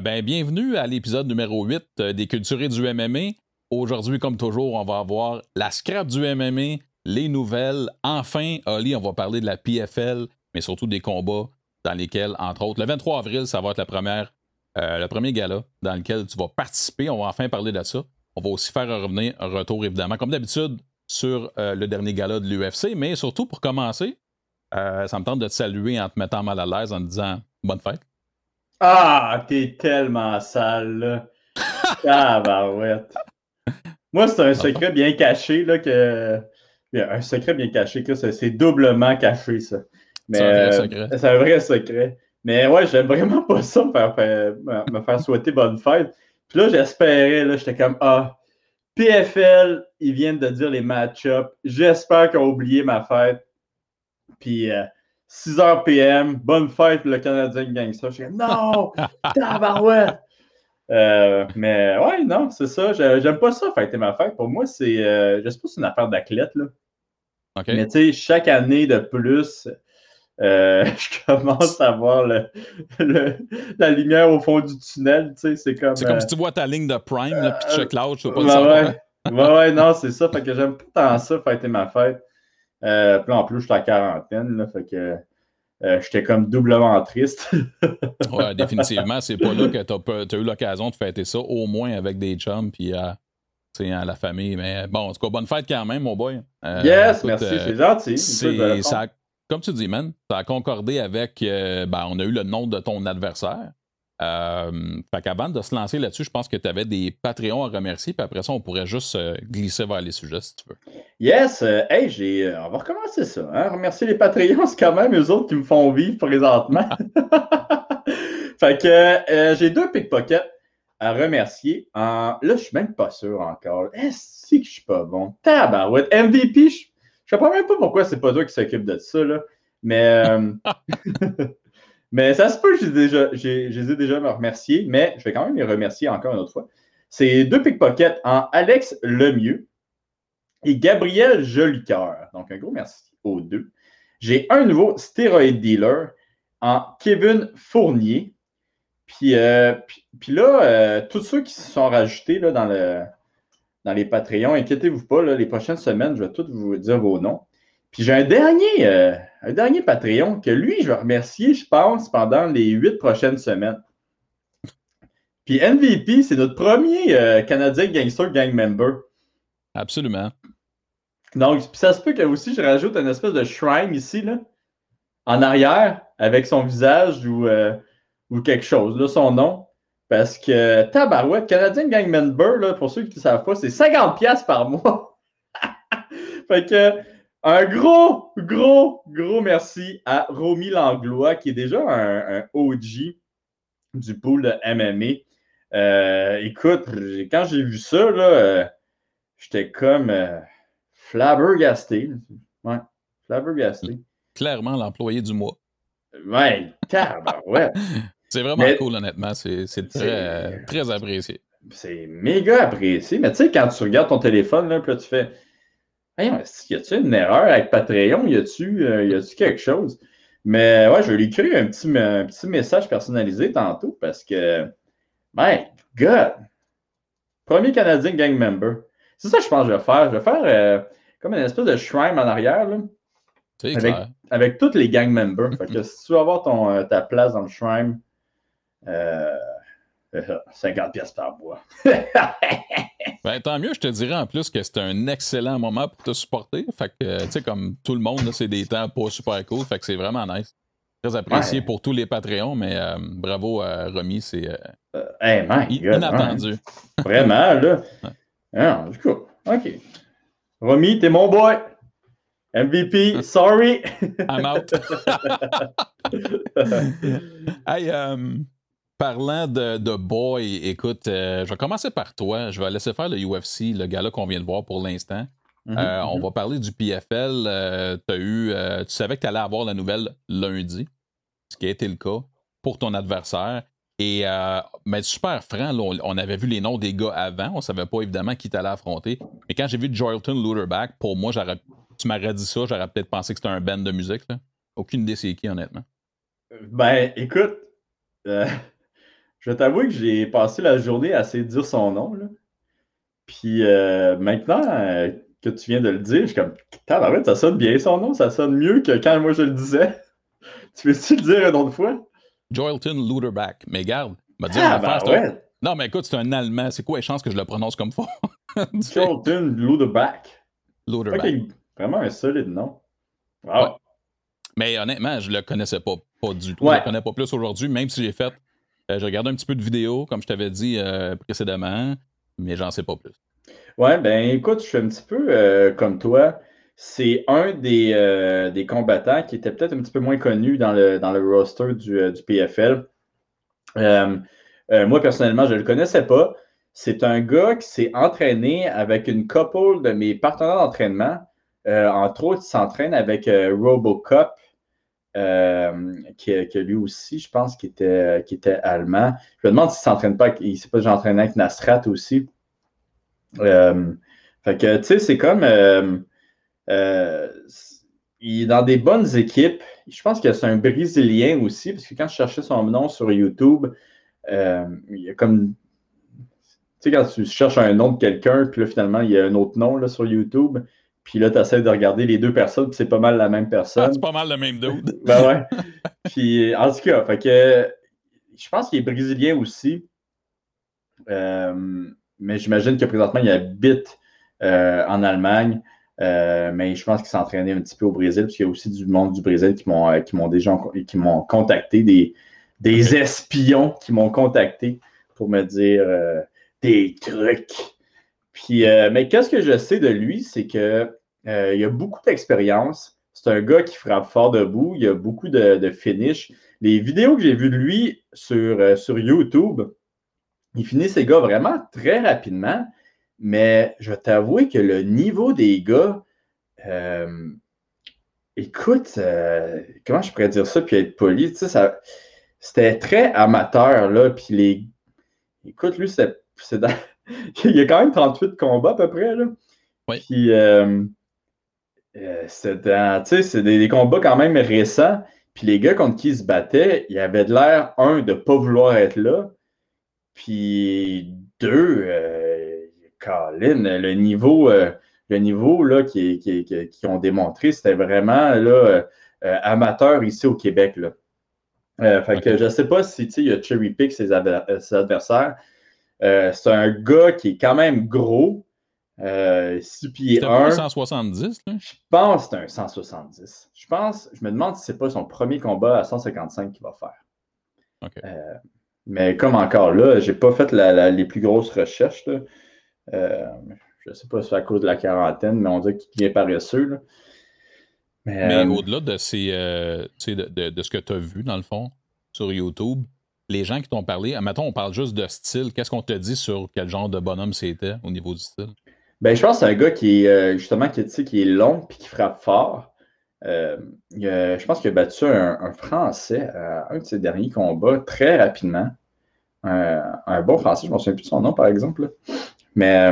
ben, bienvenue à l'épisode numéro 8 euh, des Culturés du MMA. Aujourd'hui, comme toujours, on va avoir la scrap du MMA, les nouvelles. Enfin, Oli, on va parler de la PFL, mais surtout des combats dans lesquels, entre autres, le 23 avril, ça va être euh, le premier gala dans lequel tu vas participer. On va enfin parler de ça. On va aussi faire revenir un retour, évidemment, comme d'habitude, sur euh, le dernier gala de l'UFC. Mais surtout, pour commencer, ça me tente de te saluer en te mettant mal à l'aise en te disant bonne fête. Ah, t'es tellement sale, là. ah, bah ouais. Moi, c'est un secret bien caché, là, que. Un secret bien caché, que c'est doublement caché, ça. C'est un vrai secret. C'est un vrai secret. Mais ouais, j'aime vraiment pas ça, me faire, me faire souhaiter bonne fête. Puis là, j'espérais, là, j'étais comme, ah, PFL, ils viennent de dire les match-ups. J'espère qu'ils ont oublié ma fête. Puis 6h PM, bonne fête, le Canadien gagne ça. Je suis comme, non, tabarouette! Euh, mais ouais, non, c'est ça. J'aime pas ça, fêter ma fête. Pour moi, c'est, euh, je sais pas, c'est une affaire d'athlète, là. Mais tu sais, chaque année de plus, euh, je commence à voir le, la lumière au fond du tunnel. Tu sais, c'est comme. C'est comme si tu vois ta ligne de prime, là, puis check l'autre, je sais pas le savoir. Ouais, ouais, non, c'est ça. Fait que j'aime pas tant ça, fêter ma fête. Euh, puis en plus, je suis à quarantaine, là, fait que euh, j'étais comme doublement triste. ouais, définitivement, c'est pas là que tu as, eu l'occasion de fêter ça, au moins avec des chums, puis à, à la famille. Mais bon, en tout cas, bonne fête quand même, mon boy. Euh, yes, merci, c'est gentil. Ça, comme tu dis, man, ça a concordé avec. ben, on a eu le nom de ton adversaire. Euh, fait qu'avant de se lancer là-dessus, je pense que tu avais des Patreons à remercier, puis après ça, on pourrait juste euh, glisser vers les sujets si tu veux. Yes! Euh, hey, j'ai, euh, on va recommencer ça. Hein? Remercier les Patreons, c'est quand même eux autres qui me font vivre présentement. fait que j'ai deux pickpockets à remercier. Là, je suis même pas sûr encore. Est-ce que je suis pas bon? Tabarouette! MVP, je, je sais pas même pas pourquoi c'est pas toi qui s'occupe de ça, là. Mais. Mais ça se peut, je les ai déjà remerciés, mais je vais quand même les remercier encore une autre fois. C'est deux pickpockets en Alex Lemieux et Gabriel Jolicoeur. Donc, un gros merci aux deux. J'ai un nouveau stéroïde dealer en Kevin Fournier. Puis, euh, puis, là, euh, tous ceux qui se sont rajoutés dans les Patreons, inquiétez-vous pas, les prochaines semaines, je vais tous vous dire vos noms. Puis j'ai un dernier, euh, un dernier Patreon que lui, je vais remercier, je pense, pendant les huit prochaines semaines. Puis MVP, c'est notre premier euh, Canadien Gangster Gang Member. Absolument. Donc, ça se peut que aussi je rajoute une espèce de shrine ici, là, en arrière, avec son visage ou, euh, ou quelque chose, là, son nom. Parce que, tabarouette, Canadien Gang Member, là, pour ceux qui ne savent pas, c'est 50$ par mois. fait que, un gros, gros, gros merci à Romy Langlois, qui est déjà un, OG du pool de MMA. Euh, écoute, quand j'ai vu ça, là, euh, j'étais comme euh, flabbergasté. Ouais, flabbergasté. Clairement l'employé du mois. Ouais, ouais. c'est vraiment cool, honnêtement. C'est très, très apprécié. C'est méga apprécié. Mais tu sais, quand tu regardes ton téléphone, là, puis là, tu fais Hey, y a-tu une erreur avec Patreon? Y a-tu euh, quelque chose? Mais ouais, je vais lui écrire un petit, un petit message personnalisé tantôt parce que, my God! Premier Canadien gang member. C'est ça que je pense que je vais faire. Je vais faire euh, comme une espèce de shrine en arrière. Là, avec, avec tous les gang members. fait que si tu veux avoir ton, euh, ta place dans le shrine, 50 pièces par mois. ben, tant mieux, je te dirais en plus que c'est un excellent moment pour te supporter. Fait que, tu sais, comme tout le monde, c'est des temps pas super cool. Fait que c'est vraiment nice. Très apprécié pour tous les Patreons, mais euh, bravo à Romy, c'est euh, euh, inattendu. Vraiment, là. Ah, du coup, OK. Romy, t'es mon boy. MVP, sorry. I'm out. hey, um, Parlant de, boy, écoute, euh, je vais commencer par toi. Je vais laisser faire le UFC, le gars-là qu'on vient de voir pour l'instant. Mhm, euh, on mhm. va parler du PFL. Euh, as eu, tu savais que tu allais avoir la nouvelle lundi, ce qui a été le cas pour ton adversaire. Et mais super franc, on, avait vu les noms des gars avant. On savait pas évidemment qui t'allais affronter. Mais quand j'ai vu Joyleton Looterback, pour moi, tu m'aurais dit ça, j'aurais peut-être pensé que c'était un band de musique. Aucune idée c'est qui, honnêtement. Ben, écoute, je vais t'avouer que j'ai passé la journée à essayer de dire son nom. Là. Puis euh, maintenant euh, que tu viens de le dire, je suis comme, fait, ça sonne bien son nom, ça sonne mieux que quand moi je le disais. tu veux-tu le dire une autre fois? Joelton Luderback. Mais garde, m'a dit ah, ben ouais. Non, mais écoute, c'est un Allemand. C'est quoi les chances que je le prononce comme fort? Joelton Luderback. Luderback. Vraiment un solide nom. Wow. Mais honnêtement, je le connaissais pas, pas du tout. Je le connais pas plus aujourd'hui, même si j'ai fait. Euh, j'ai regardé un petit peu de vidéos, comme je t'avais dit euh, précédemment, mais j'en sais pas plus. Ouais, ben écoute, je suis un petit peu euh, comme toi. C'est un des, des, combattants qui était peut-être un petit peu moins connu dans le, dans le roster du, du PFL. moi, personnellement, je ne le connaissais pas. C'est un gars qui s'est entraîné avec une couple de mes partenaires d'entraînement. entre autres, il s'entraîne avec Robocop, euh, qui, lui aussi, je pense, qui était, qui était allemand. Je me demande s'il ne s'entraîne pas, il s'est pas entraîné avec Nasrat aussi. Euh, fait que, tu sais, c'est comme. Euh, il est dans des bonnes équipes. Je pense que c'est un Brésilien aussi, parce que quand je cherchais son nom sur YouTube, il y a comme. Tu sais, quand tu cherches un nom de quelqu'un, puis là, finalement, il y a un autre nom là, sur YouTube, puis là, tu essaies de regarder les deux personnes, puis c'est pas mal la même personne. c'est pas mal le même dude. ben ouais. Puis en tout cas, fait que, je pense qu'il est brésilien aussi. Euh, mais j'imagine que présentement, il habite euh, en Allemagne. Euh, mais je pense qu'il s'entraînait un petit peu au Brésil, parce qu'il y a aussi du monde du Brésil qui m'ont qui m'ont déjà qui m'ont contacté, des, des espions qui m'ont contacté pour me dire des trucs. Puis, euh, mais qu'est-ce que je sais de lui, c'est qu'il euh, a beaucoup d'expérience. C'est un gars qui frappe fort debout. Il a beaucoup de, finish. Les vidéos que j'ai vues de lui sur, euh, sur YouTube, il finit ses gars vraiment très rapidement. Mais je t'avoue que le niveau des gars, écoute, comment je pourrais dire ça puis être poli, tu sais, c'était très amateur, là. Puis les. Écoute, lui, c'est dans il y a quand même 38 combats à peu près. Là. Oui. Puis, euh, euh c'est des, combats quand même récents. Puis les gars contre qui ils se battaient, il avait de l'air, un, de ne pas vouloir être là. Puis, deux, euh, Colin, le niveau, euh, le niveau là, qui, qui, qui, ont démontré, c'était vraiment là, amateur ici au Québec. Là. fait que je ne sais pas si il a cherry pick ses, ses adversaires. Euh, c'est un gars qui est quand même gros. Euh, 6 pieds 1. 170, là? Je pense que c'est un 170. Je pense, je me demande si c'est pas son premier combat à 155 qu'il va faire. Euh, mais comme encore là, j'ai pas fait les plus grosses recherches. Euh, je ne sais pas si c'est à cause de la quarantaine, mais on dit qu'il est paresseux. Mais, au-delà de, ces, de, de, ce que tu as vu, dans le fond, sur YouTube, les gens qui t'ont parlé, mettons, on parle juste de style, qu'est-ce qu'on te dit sur quel genre de bonhomme c'était au niveau du style? Ben, je pense que c'est un gars qui est euh, justement qui, est long et qui frappe fort. Euh, je pense qu'il a battu un, Français à un de ses derniers combats très rapidement. un bon Français, je ne me souviens plus de son nom, par exemple. Mais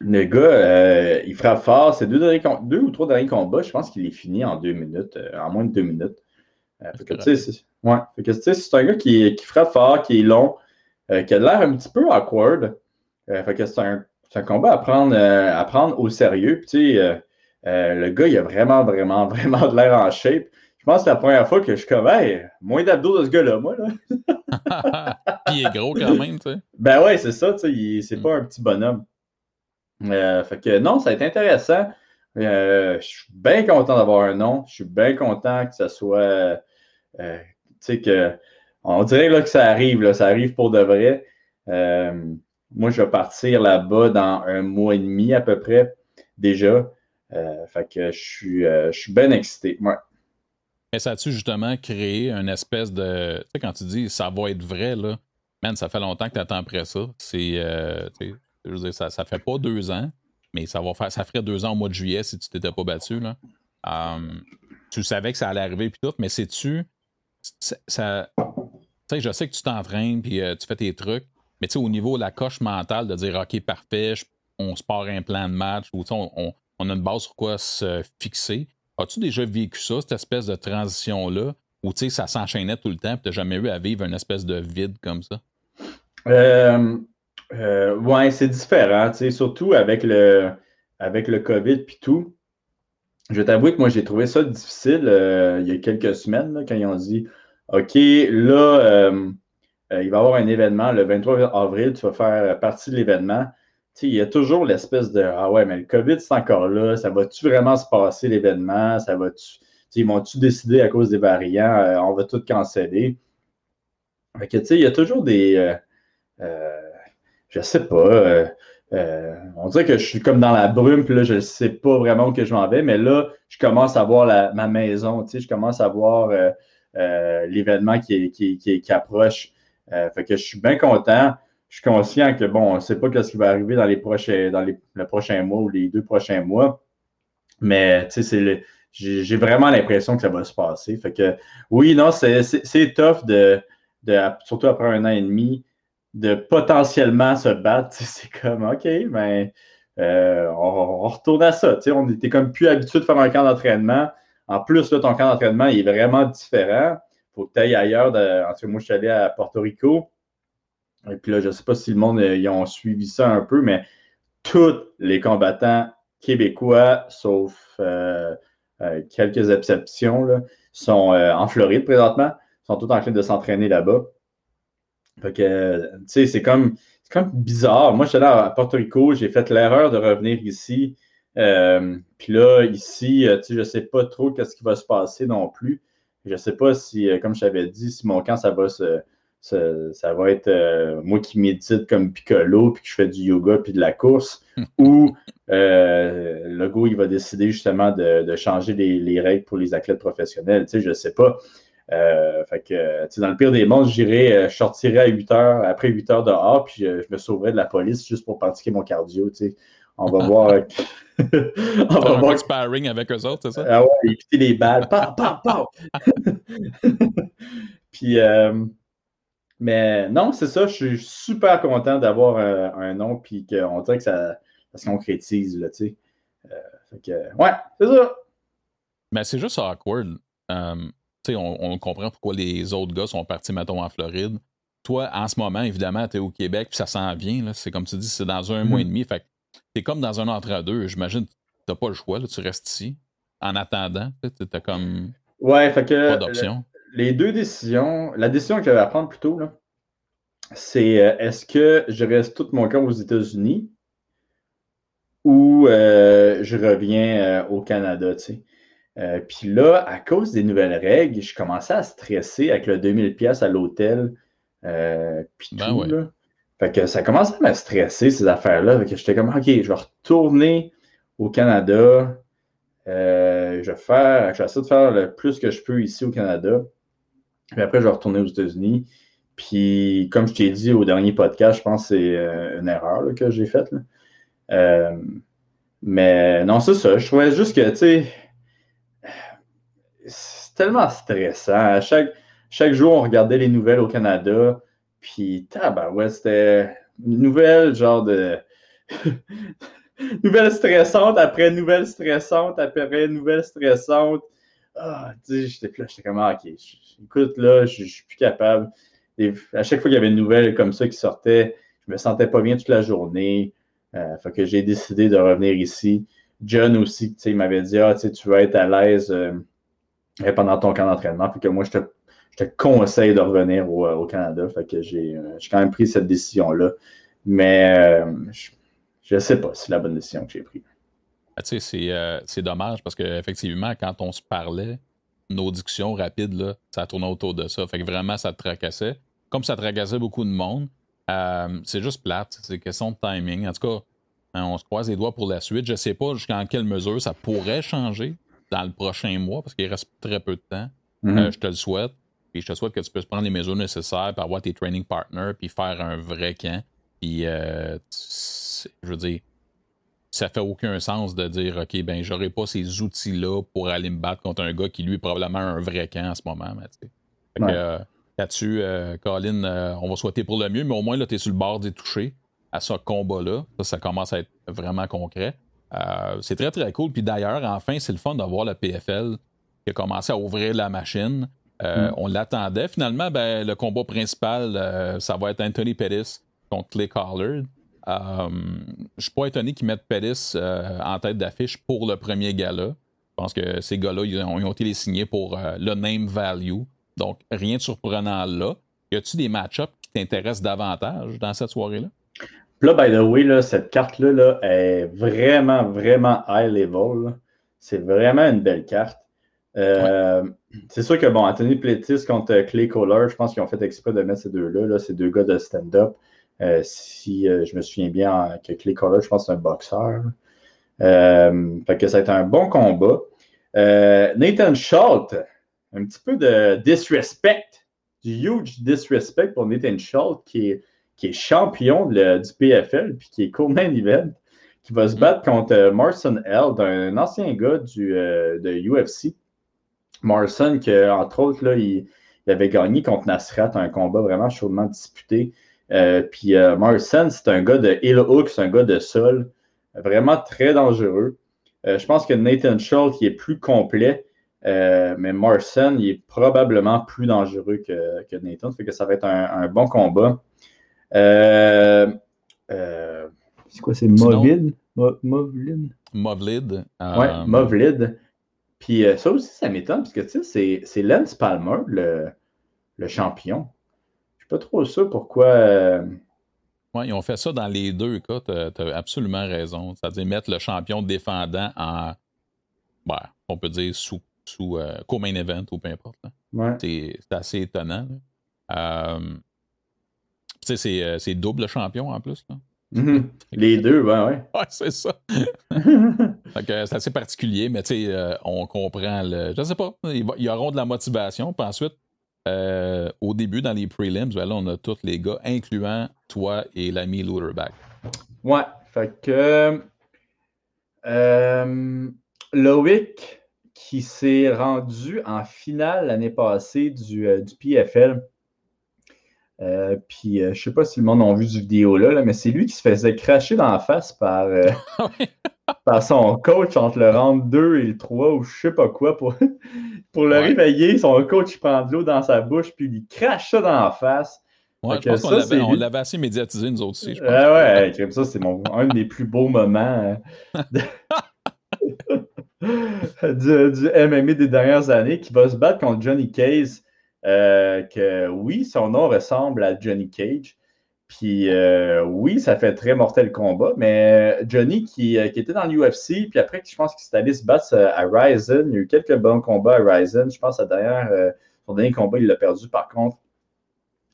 le gars, il frappe fort. Ses deux, deux, ou trois derniers combats, je pense qu'il est fini en deux minutes, en moins de deux minutes. Ouais. c'est un gars qui, frappe fort, qui est long, euh, qui a l'air un petit peu awkward. Euh, fait que c'est un, combat à prendre, euh, à prendre au sérieux. le gars, il a vraiment, vraiment, vraiment de l'air en shape. Je pense que c'est la première fois que je suis comme, moins d'abdos de ce gars-là, moi. Là. Puis il est gros quand même, tu sais. Ben ouais, c'est ça, tu sais, c'est mm. pas un petit bonhomme. fait que non, ça va être intéressant. je suis bien content d'avoir un nom. Je suis bien content que ça soit sais que on dirait là, que ça arrive, là, ça arrive pour de vrai. Euh, moi, je vais partir là-bas dans un mois et demi à peu près déjà. Euh, fait que je suis, euh, je suis bien excité. Mais ça a-tu justement créé une espèce de. Tu sais, quand tu dis ça va être vrai, là, man, ça fait longtemps que tu attends après ça. C'est. veux dire, ça, ça fait pas deux ans, mais ça va faire. Ça ferait deux ans au mois de juillet si tu t'étais pas battu, là. tu savais que ça allait arriver puis tout, mais sais-tu je sais que tu t'entraînes puis euh, tu fais tes trucs, mais au niveau de la coche mentale de dire OK, parfait, on se part un plan de match ou on, on, a une base sur quoi se fixer. As-tu déjà vécu ça, cette espèce de transition-là? Ou tu sais, ça s'enchaînait tout le temps, tu n'as jamais eu à vivre une espèce de vide comme ça? Euh, euh, ouais, c'est différent, tu surtout avec le, avec le COVID puis tout. Je vais t'avouer que moi, j'ai trouvé ça difficile euh, il y a quelques semaines, quand ils ont dit OK, là, il va y avoir un événement le 23 avril, tu vas faire partie de l'événement. Tu sais, il y a toujours l'espèce de Ah ouais, mais le COVID, c'est encore là, ça va-tu vraiment se passer l'événement? Ça va-tu ils vont-tu décider à cause des variants, euh, on va tout canceller? Fait que, tu sais, il y a toujours des. Euh, euh, je sais pas. On dirait que je suis comme dans la brume, puis là, je ne sais pas vraiment où que je m'en vais, mais là, je commence à voir ma maison, tu sais, je commence à voir l'événement qui, qui, approche. fait que je suis bien content. Je suis conscient que, bon, on ne sait pas ce qui va arriver dans les prochains, dans les, le mois ou les deux prochains mois. Mais, tu sais, c'est j'ai vraiment l'impression que ça va se passer. Fait que oui, non, c'est tough de, surtout après un an et demi, de potentiellement se battre. C'est comme OK, ben euh, on, retourne à ça. On n'était comme plus habitué de faire un camp d'entraînement. En plus, là, ton camp d'entraînement est vraiment différent. Il faut que tu ailles ailleurs. en tout cas, moi, je suis allé à Porto Rico. Et puis là, je ne sais pas si le monde euh, ils ont suivi ça un peu, mais tous les combattants québécois, sauf euh, euh, quelques exceptions, sont euh, en Floride présentement, sont tous en train de s'entraîner là-bas. Fait que, tu sais, c'est comme, comme bizarre. Moi, je suis allé à Porto Rico, j'ai fait l'erreur de revenir ici. Euh, puis là, ici, tu sais, je ne sais pas trop qu'est-ce qui va se passer non plus. Je ne sais pas si, comme je t'avais dit, si mon camp, ça va se, ça, va être euh, moi qui médite comme piccolo, puis que je fais du yoga puis de la course, ou euh, le go, il va décider justement de, changer les, règles pour les athlètes professionnels. Tu sais, je ne sais pas. Euh, fait que, dans le pire des mondes, j'irai, je sortirai à 8 heures, après 8 heures dehors, puis je, me sauverai de la police juste pour pratiquer mon cardio. Tu sais. On va voir. on va voir. sparring avec eux autres, c'est ça? Ah ouais, éviter les balles. Pow, pow, puis, mais non, c'est ça, je suis super content d'avoir euh, un nom, puis qu'on dirait que ça, se concrétise, là, tu sais. Euh, que, ouais, c'est ça. Mais c'est juste awkward. Euh, tu sais, on, comprend pourquoi les autres gars sont partis, mettons, en Floride. Toi, en ce moment, évidemment, tu es au Québec, puis ça s'en vient, C'est comme tu dis, c'est dans un mois et mm-hmm. demi. Fait t'es comme dans un entre-deux. J'imagine que t'as pas le choix, là, tu restes ici en attendant. Tu as comme. Ouais, fait que. Pas d'option les deux décisions, la décision que j'avais à prendre plutôt, c'est euh, est-ce que je reste tout mon camp aux États-Unis ou euh, je reviens euh, au Canada, tu Puis là, à cause des nouvelles règles, je commençais à stresser avec le 2000 pièces à l'hôtel, puis ben tout, là. Fait que ça commençait à me stresser, ces affaires-là. Fait que j'étais comme, OK, je vais retourner au Canada. je vais faire, je vais essayer de faire le plus que je peux ici au Canada. Puis après, je vais retourner aux États-Unis. Puis, comme je t'ai dit au dernier podcast, je pense que c'est euh, une erreur que j'ai faite. Euh, mais non, c'est ça. Je trouvais juste que, tu sais, c'est tellement stressant. Chaque, chaque jour, on regardait les nouvelles au Canada. Puis, ouais, c'était nouvelle genre de. nouvelle stressante après nouvelle stressante après nouvelle stressante. Ah, tu sais, j'étais comme, ah, ok, écoute, là, je, suis plus capable. à chaque fois qu'il y avait une nouvelle comme ça qui sortait, je me sentais pas bien toute la journée. Euh, fait que j'ai décidé de revenir ici. John aussi, tu sais, il m'avait dit, ah, tu tu vas être à l'aise euh, pendant ton camp d'entraînement. Fait moi, je te, conseille de revenir au, au Canada. Fait que j'ai quand même pris cette décision-là. Mais je ne sais pas si c'est la bonne décision que j'ai prise. Ah, euh, c'est dommage parce qu'effectivement, quand on se parlait, nos discussions rapides, là, ça tournait autour de ça. Fait que vraiment, ça te tracassait. Comme ça tracassait beaucoup de monde, euh, c'est juste plate. C'est question de timing. En tout cas, hein, on se croise les doigts pour la suite. Je sais pas jusqu'en quelle mesure ça pourrait changer dans le prochain mois parce qu'il reste très peu de temps. Mm-hmm. Euh, je te le souhaite. Puis je te souhaite que tu puisses prendre les mesures nécessaires pour avoir tes training partners puis faire un vrai camp. Puis, je veux dire, ça fait aucun sens de dire OK, ben j'aurai pas ces outils-là pour aller me battre contre un gars qui lui est probablement un vrai camp en ce moment. Euh, là-dessus, euh, Colin, euh, on va souhaiter pour le mieux, mais au moins là, tu es sur le bord des touchés à ce combat-là. Ça, ça commence à être vraiment concret. C'est très, très cool. Puis d'ailleurs, enfin, c'est le fun d'avoir la PFL qui a commencé à ouvrir la machine. Mm. On l'attendait. Finalement, ben, le combat principal, ça va être Anthony Pettis contre Clay Collard. je ne suis pas étonné qu'ils mettent Pettis en tête d'affiche pour le premier gala. Je pense que ces gars-là, ils ont, ils ont été les signés pour le name value. Donc, rien de surprenant là. Y a-tu des match-ups qui t'intéressent davantage dans cette soirée-là? Là, by the way, cette carte-là est vraiment, vraiment high level. C'est vraiment une belle carte. Euh, c'est sûr que, bon, Anthony Plétis contre Clay Kohler, je pense qu'ils ont fait exprès de mettre ces deux-là, ces deux gars de stand-up. Euh, si euh, je me souviens bien que Clay Kohler, je pense c'est un boxeur. fait que ça a été un bon combat. Nathan Schultz, un petit peu de disrespect, du huge disrespect pour Nathan Schultz, qui est, qui est champion du PFL, puis qui est co-main event, qui va se battre contre euh, Marson L, un ancien gars du, euh, de UFC. Marson, qui, entre autres, là, il, avait gagné contre Nasrat, un combat vraiment chaudement disputé. Euh, puis Marson, c'est un gars de heel hook, c'est un gars de sol, vraiment très dangereux. je pense que Nathan Schultz, qui est plus complet, mais Marson, il est probablement plus dangereux que, que Nathan. Ça fait que ça va être un, bon combat. Euh, euh, c'est quoi, c'est Movlid? Movlid? Movlid. Ouais, Movlid. Puis ça aussi, ça m'étonne, parce que tu sais, c'est Lance Palmer, le, le champion. Je ne suis pas trop sûr pourquoi. Oui, ils ont fait ça dans les deux cas. Tu as, absolument raison. C'est-à-dire mettre le champion défendant en, ben, on peut dire, sous sous euh, co-main event ou peu importe. C'est assez étonnant. Euh, euh, c'est double champion en plus. Mm-hmm. Les deux, ben ouais. Ouais, c'est ça. c'est assez particulier, mais on comprend le. Je sais pas. Ils, auront de la motivation. Puis ensuite, au début, dans les prelims, ben là, on a tous les gars, incluant toi et l'ami Looterback. Ouais. Fait que. Loïc qui s'est rendu en finale l'année passée du, euh, PFL. Euh, puis, euh, je ne sais pas si le monde a vu cette vidéo-là, mais c'est lui qui se faisait cracher dans la face par, par son coach entre le round 2 et le 3 ou je sais pas quoi pour, pour le réveiller. Son coach prend de l'eau dans sa bouche puis il crache ça dans la face. Ouais, je pense qu'on l'avait assez médiatisé, nous autres aussi. Je pense. ouais, comme ça, c'est un des plus beaux moments. du, du, MMA des dernières années qui va se battre contre Johnny Case. Euh, que oui, son nom ressemble à Johnny Cage. Puis euh, oui, ça fait très mortel combat, mais Johnny qui, euh, était dans l'UFC, puis après, je pense qu'il s'est allé se battre à Ryzen. Il y a eu quelques bons combats à Ryzen. Je pense que derrière, son dernier combat, il l'a perdu par contre.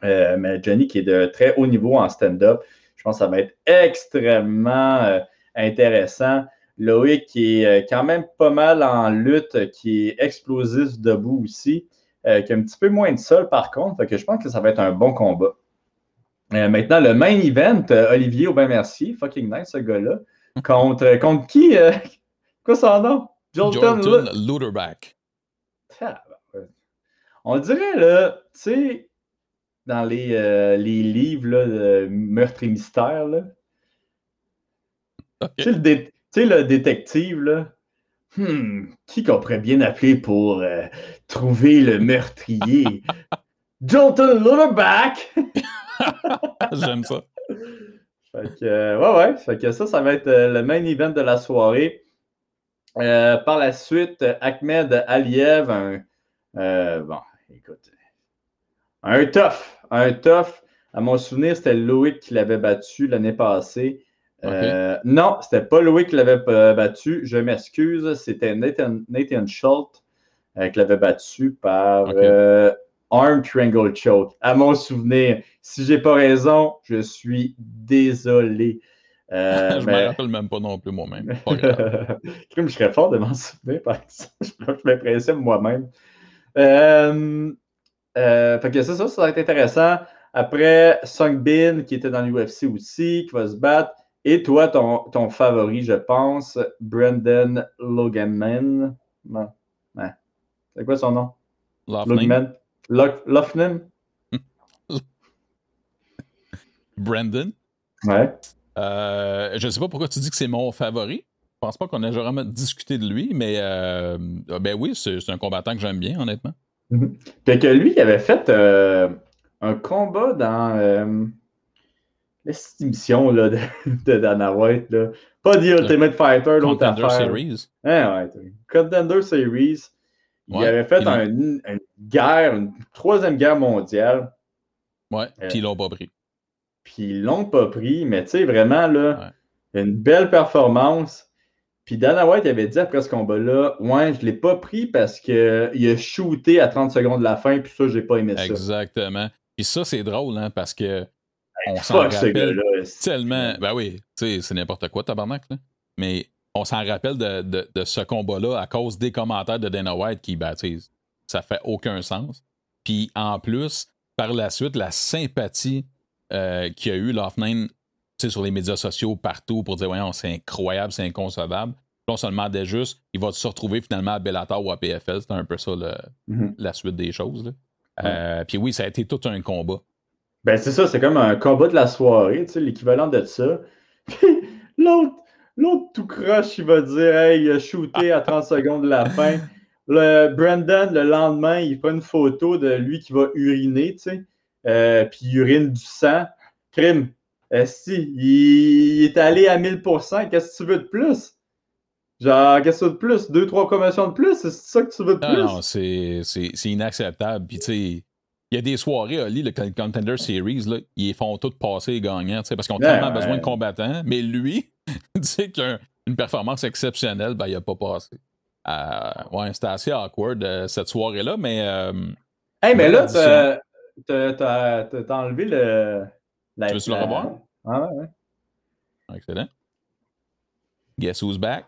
mais Johnny qui est de très haut niveau en stand-up, je pense que ça va être extrêmement intéressant. Loïc qui est euh, quand même pas mal en lutte, qui est explosif debout aussi, euh, qui a un petit peu moins de sol par contre. que je pense que ça va être un bon combat. Euh, maintenant, le main event, Olivier Aubin-Mercier, fucking nice ce gars-là. Contre, contre qui Quoi son nom? Jolton Luderback. On dirait, là, tu sais, dans les, les livres là, de meurtre et mystère, là. Tu sais, le, tu sais, le détective, là, hmm, qui qu'on pourrait bien appeler pour euh, trouver le meurtrier? Jolton Lutterback! J'aime ça. Fait que, euh, ouais, ouais. Fait que ça, ça va être euh, le main event de la soirée. par la suite, Ahmed Aliev, un. bon, écoute. Un tough. Un tough. À mon souvenir, c'était Loïc qui l'avait battu l'année passée. Euh, non, c'était pas Louis qui l'avait euh, battu. Je m'excuse. C'était Nathan, Nathan Schultz euh, qui l'avait battu par Arm Triangle Choke. À mon souvenir, si j'ai pas raison, je suis désolé. je me rappelle même pas non plus moi-même. je serais fort de m'en souvenir, par exemple. je m'impressionne moi-même. fait que ça, ça, ça va être intéressant. Après, Sung Bin, qui était dans l'UFC aussi, qui va se battre. Et toi, ton, ton favori, je pense, Brendan Loganman. C'est quoi son nom? Loganman. Lofnan? Brendan? Ouais. Euh, je ne sais pas pourquoi tu dis que c'est mon favori. Je pense pas qu'on ait vraiment discuté de lui, mais euh, ben oui, c'est un combattant que j'aime bien, honnêtement. Fait que lui, il avait fait euh, un combat dans cette émission là, de, de Dana White. Là. Pas The Ultimate Fighter, l'autre Contender affaire. Series. Ah, ouais, Contender Series. Il Ouais, avait fait un- une guerre, une troisième guerre mondiale. Ouais, Euh, puis ils l'ont pas pris. Puis ils l'ont pas pris, mais tu sais, vraiment, là, Ouais. une belle performance. Puis Dana White avait dit après ce combat-là, ouais, je l'ai pas pris parce qu'il a shooté à 30 secondes de la fin, puis ça, j'ai pas aimé ça. Exactement. Puis ça, c'est drôle, hein, parce que on s'en rappelle tellement. Ben oui, c'est n'importe quoi, tabarnak, là. Mais on s'en rappelle de, de- de ce combat-là à cause des commentaires de Dana White qui, ben, ça fait aucun sens. Puis en plus, par la suite, la sympathie euh, qu'il y a eu, sais, sur les médias sociaux, partout, pour dire, voyons, c'est incroyable, c'est inconcevable. Puis on se demandait juste, il va se retrouver finalement à Bellator ou à PFL. C'était un peu ça le- Mhm. la suite des choses. là. Euh, puis oui, ça a été tout un combat. Ben, c'est ça, c'est comme un combat de la soirée, tu sais, l'équivalent de ça. Puis l'autre, l'autre tout croche, il va dire, hey, il a shooté à 30 secondes de la fin. Le Brandon, le lendemain, il fait une photo de lui qui va uriner, tu sais, euh, puis il urine du sang. Crime. si, il, il est allé à 1000%, qu'est-ce que tu veux de plus? Genre, qu'est-ce que tu veux de plus? Deux, trois promotions de plus? C'est ça que tu veux de plus? non, c'est c'est- c'est inacceptable. Puis tu sais, il y a des soirées, Oli, le Con- Contender Series, là, ils font tout passer tu sais, parce qu'ils ont tellement ouais. besoin de combattants. Mais lui, tu sais, qu'il a une performance exceptionnelle, ben, il n'a pas passé. Euh, ouais, c'était assez awkward euh, cette soirée-là, mais euh, Hey, mais là, t'as- enlevé le. la- Tu veux-tu le la- revoir? Ah ouais, ouais. excellent. Guess who's back?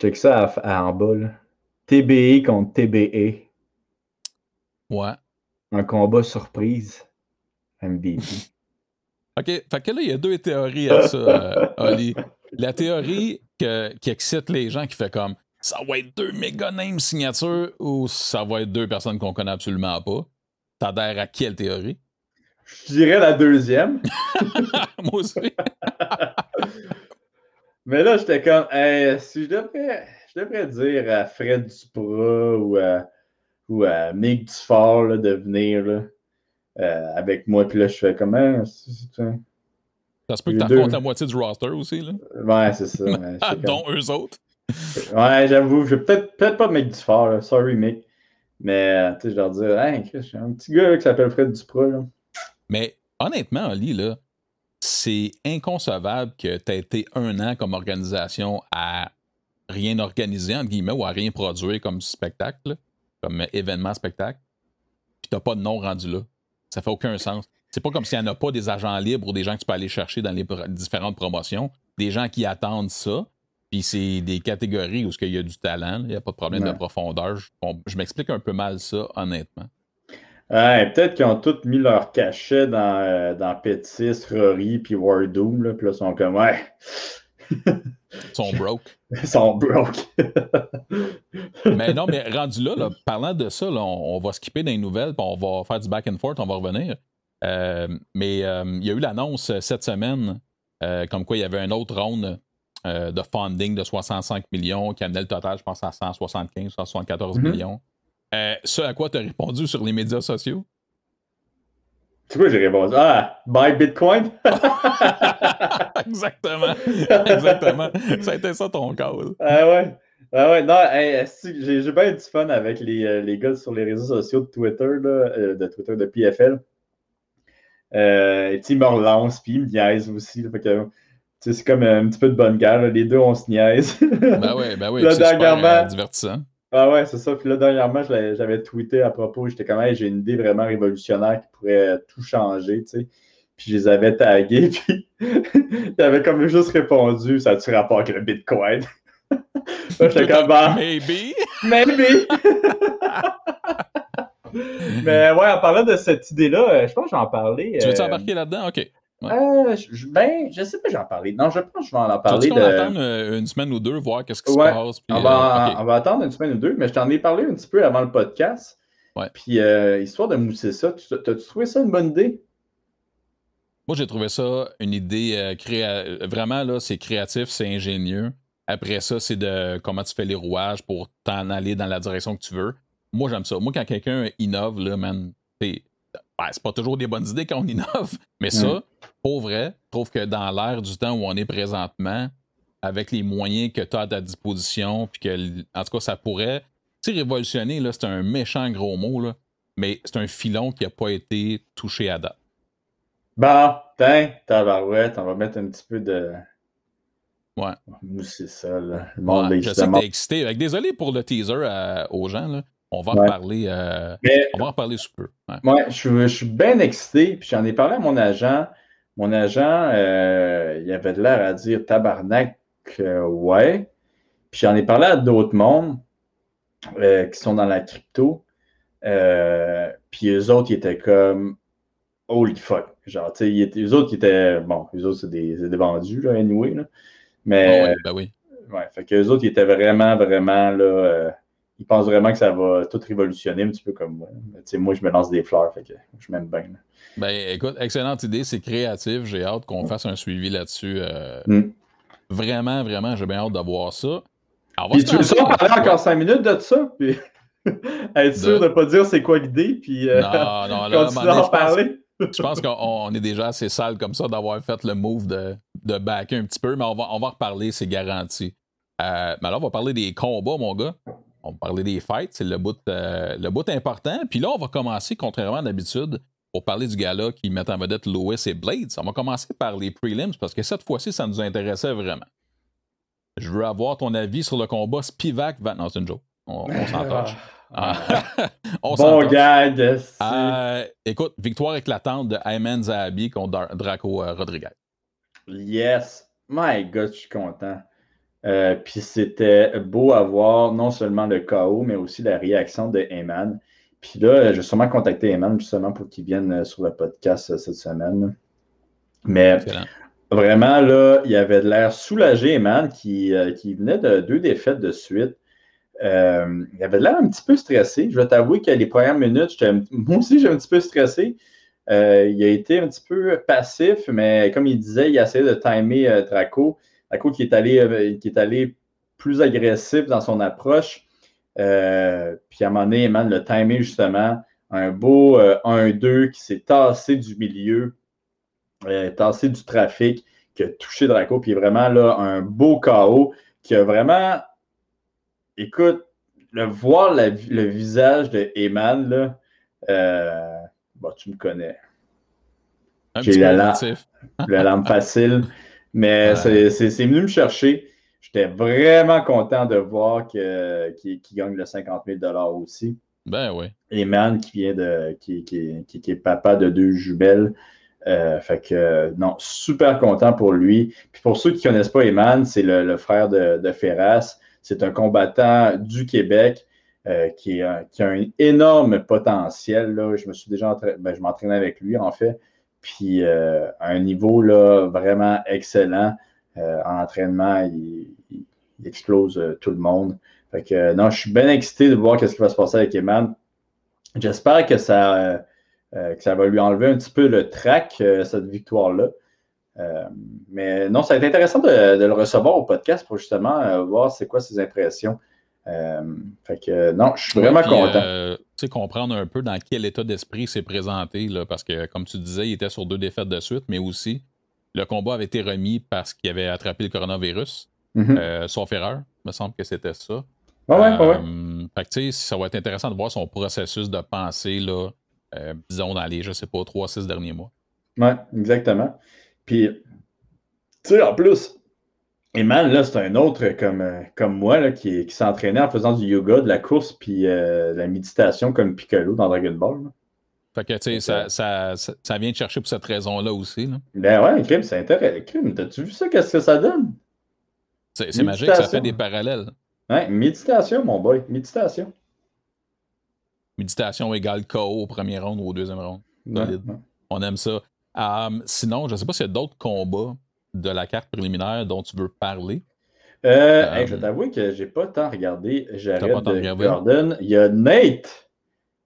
Check ça à- à- en bas, là. TBE contre TBE. Ouais. Un combat surprise. MVP. OK. Fait que là, il y a deux théories à ça, euh, Oli. La théorie que- qui excite les gens, qui fait comme ça va être deux méga names signatures ou ça va être deux personnes qu'on connaît absolument pas. T'adhères à quelle théorie? Je dirais la deuxième. Moi aussi. Mais là, j'étais comme, hey, si je devrais, je devrais dire à Fred Duprat ou à, ou à Mick Dufort là, de venir là, euh, avec moi. Puis là, je fais comment? Ça se peut que Les t'affrontes deux. la moitié du roster aussi, là. Ouais, c'est ça. ouais, Ah, comme- dont eux autres. Ouais, j'avoue, je vais peut-être peut pas Mick Dufort, là. sorry Mick. Mais euh, tu sais, je leur dire, hey, Chris, j'ai un petit gars là, qui s'appelle Fred Duprat. Là. Mais honnêtement, Oli, là, c'est inconcevable que tu aies été un an comme organisation à rien organiser, entre guillemets, ou à rien produire comme spectacle, comme événement spectacle, puis t'as pas de nom rendu là. Ça fait aucun sens. C'est pas comme s'il n'y en a pas des agents libres ou des gens que tu peux aller chercher dans les pro- différentes promotions, des gens qui attendent ça, puis c'est des catégories où il y a du talent, il n'y a pas de problème Ouais. de profondeur. Je, m'explique un peu mal ça, honnêtement. Ouais, peut-être qu'ils ont tous mis leur cachet dans, euh, dans Pétis, Rory, puis Wardoom. Là, puis là, ils sont comme, ouais, sont broke. ils sont broke. Mais non, mais rendu là, là, parlant de ça, là, on, on va skipper les nouvelles, puis on va faire du back and forth, on va revenir. Euh, mais euh, il y a eu l'annonce euh, cette semaine, euh, comme quoi il y avait un autre round de funding de 65 millions qui amenait le total, je pense, à 175, 174 Mhm. millions. Ce à quoi tu as répondu sur les médias sociaux? C'est quoi, j'ai répondu? Ah, buy Bitcoin? Exactement. Exactement. Ça a été ça ton cas. là. Ah ouais. Ah ouais, non, hey, j'ai j'ai bien du fun avec les, euh, les gars sur les réseaux sociaux de Twitter, là, euh, de Twitter de PFL. Euh, et tu ils me relancent, puis ils me niaisent aussi. là, fait que, tu sais, c'est comme un petit peu de bonne guerre. là, Les deux, on se niaise. Ben oui, ben oui. Là, c'est super dernièrement- euh, divertissant. Ah ouais, c'est ça. Puis là, dernièrement, j'avais tweeté à propos. J'étais comme, hey, j'ai une idée vraiment révolutionnaire qui pourrait tout changer, tu sais. Puis je les avais tagués, puis ils avaient comme juste répondu, ça a-tu rapport avec le Bitcoin? J'étais comme, bah, Maybe. maybe! Mais ouais, en parlant de cette idée-là, euh, je pense que j'en parlais. Tu veux-tu euh, embarquer là-dedans? OK. Euh, je- ben, je sais pas, j'en parlais. Non, je pense que je vais en parler qu'on de. attendre euh, une semaine ou deux, voir qu'est-ce qui Ouais. se passe? puis, On va, euh, on va attendre une semaine ou deux, mais je t'en ai parlé un petit peu avant le podcast. Ouais. Puis, euh, histoire de mousser ça, tu- t'as-tu trouvé ça une bonne idée? Moi, j'ai trouvé ça une idée créa- Vraiment, là, c'est créatif, c'est ingénieux. Après ça, c'est de comment tu fais les rouages pour t'en aller dans la direction que tu veux. moi, j'aime ça. Moi, quand quelqu'un innove, là, man, c'est ben, c'est pas toujours des bonnes idées quand on innove, mais ça, Mm. pour vrai, je trouve que dans l'ère du temps où on est présentement, avec les moyens que tu as à ta disposition, puis que, en tout cas, ça pourrait, tu révolutionner, là, c'est un méchant gros mot, là, mais c'est un filon qui n'a pas été touché à date. Bon, tiens, tabarouette, on va mettre un petit peu de. Ouais. Nous, c'est ça, là. Le monde, Ouais, est je sais que t'es excité. Fait désolé pour le teaser aux gens, là. On va en reparler. euh, Mais on va en reparler sous peu. Ouais. Ouais, je, suis- je suis bien excité. Puis j'en ai parlé à mon agent. Mon agent, euh, il avait de l'air à dire tabarnak, euh, ouais. Puis j'en ai parlé à d'autres mondes euh, qui sont dans la crypto. Puis eux autres, ils étaient comme holy fuck. Genre, tu sais, eux autres, ils étaient. Bon, eux autres, c'est des, des vendus, là, anyway. Là. Mais Ah ouais, ben oui. Ouais, fait que eux autres, ils étaient vraiment, vraiment là. Ils pensent vraiment que ça va tout révolutionner, un petit peu comme moi. Mais, tu sais, moi, je me lance des fleurs, fait que je m'aime bien. là. Ben écoute, excellente idée, c'est créatif. J'ai hâte qu'on fasse un suivi là-dessus. euh, Mm. Vraiment, vraiment, j'ai bien hâte de voir ça. Alors, Puis tu veux ça parler encore cinq minutes de ça, puis être sûr De- ne pas dire c'est quoi l'idée, puis euh, Non, non, là, continuer à en parler. Je pense qu'on on est déjà assez sale comme ça d'avoir fait le move de, de backer un petit peu, mais on va, on va reparler, c'est garanti. Euh, mais là, on va parler des combats, mon gars. On parler des fights, c'est le bout, euh, le bout important. Puis là, on va commencer, contrairement à d'habitude, pour parler du gala qui met en vedette Lewis et Blades. On va commencer par les prelims parce que cette fois-ci, ça nous intéressait vraiment. Je veux avoir ton avis sur le combat Spivak. Van... Non, c'est une joke. On, on s'entorche. Ah. On Bon gag. Euh, écoute, victoire éclatante de Ayman Zahabi contre Draco euh, Rodriguez. Yes. My God, je suis content. Euh, Puis c'était beau à voir non seulement le chaos, mais aussi la réaction de Eman. Puis là, je vais sûrement contacter Eman justement pour qu'il vienne euh, sur le podcast euh, cette semaine. Mais Excellent. vraiment, là, il avait de l'air soulagé, Eman, qui, qui venait de deux défaites de suite. Euh, il avait de l'air un petit peu stressé. Je vais t'avouer que les premières minutes, moi aussi, j'ai un petit peu stressé. Euh, il a été un petit peu passif, mais comme il disait, il a essayé de timer Draco. Draco qui est, allé, euh, qui est allé plus agressif dans son approche. Euh, puis à un moment donné, Eman le timé justement. Un beau euh, 1-2 qui s'est tassé du milieu, euh, tassé du trafic, qui a touché Draco. Puis vraiment là, un beau KO qui a vraiment. Écoute, le voir la- le visage de Eman, là, euh, bon, tu me connais. J'ai la la- la lampe facile. Mais Ouais. c'est- venu me chercher. J'étais vraiment content de voir qu'il gagne le 50 000 aussi. Ben oui. Eman qui vient de. qui, qui- qui- qui est papa de deux jumelles. Euh, fait que non, super content pour lui. Puis pour ceux qui ne connaissent pas Eman, c'est le, le frère de, de Ferras. C'est un combattant du Québec euh, qui, est qui a un énorme potentiel. Là. Je me suis déjà entra- ben, je m'entraînais avec lui en fait. Puis euh, à un niveau là, vraiment excellent. Euh, en entraînement, il, explose euh, tout le monde. Non, je suis bien excité de voir ce qui va se passer avec Eman. J'espère que ça, que ça va lui enlever un petit peu le trac, cette victoire-là. Mais non, ça a été intéressant de, le recevoir au podcast pour justement voir c'est quoi ses impressions. Euh, fait que non, je suis vraiment puis, content. euh, tu sais, comprendre un peu dans quel état d'esprit il s'est présenté, là, parce que, comme tu disais, il était sur deux défaites de suite, mais aussi, le combat avait été remis parce qu'il avait attrapé le coronavirus. Mhm. Euh, sauf erreur, il me semble que c'était ça. ouais, ouais, ouais, fait que, tu sais, ça va être intéressant de voir son processus de pensée, là, disons, dans les, je sais pas, trois, six derniers mois. Ouais, exactement. Puis, tu sais, en plus, Eman, là, c'est un autre comme, euh, comme moi là, qui, qui s'entraînait en faisant du yoga, de la course, puis euh, de la méditation comme Piccolo dans Dragon Ball. là. Fait que, tu sais, ça, ça, ça, ça vient te chercher pour cette raison-là aussi. là. Ben ouais, crime, c'est intéressant. Crime, t'as-tu vu ça? Qu'est-ce que ça donne? C'est magique, ça fait des parallèles. Ouais, méditation, mon boy. Méditation. Méditation égale KO au premier round ou au deuxième round. Ouais, Solide. ouais. On aime ça. Euh, sinon, je ne sais pas s'il y a d'autres combats de la carte préliminaire dont tu veux parler. Euh, Euh, hey, je vais t'avouer que j'ai pas tant regardé Jared de regardé? Gordon. Il y a Nate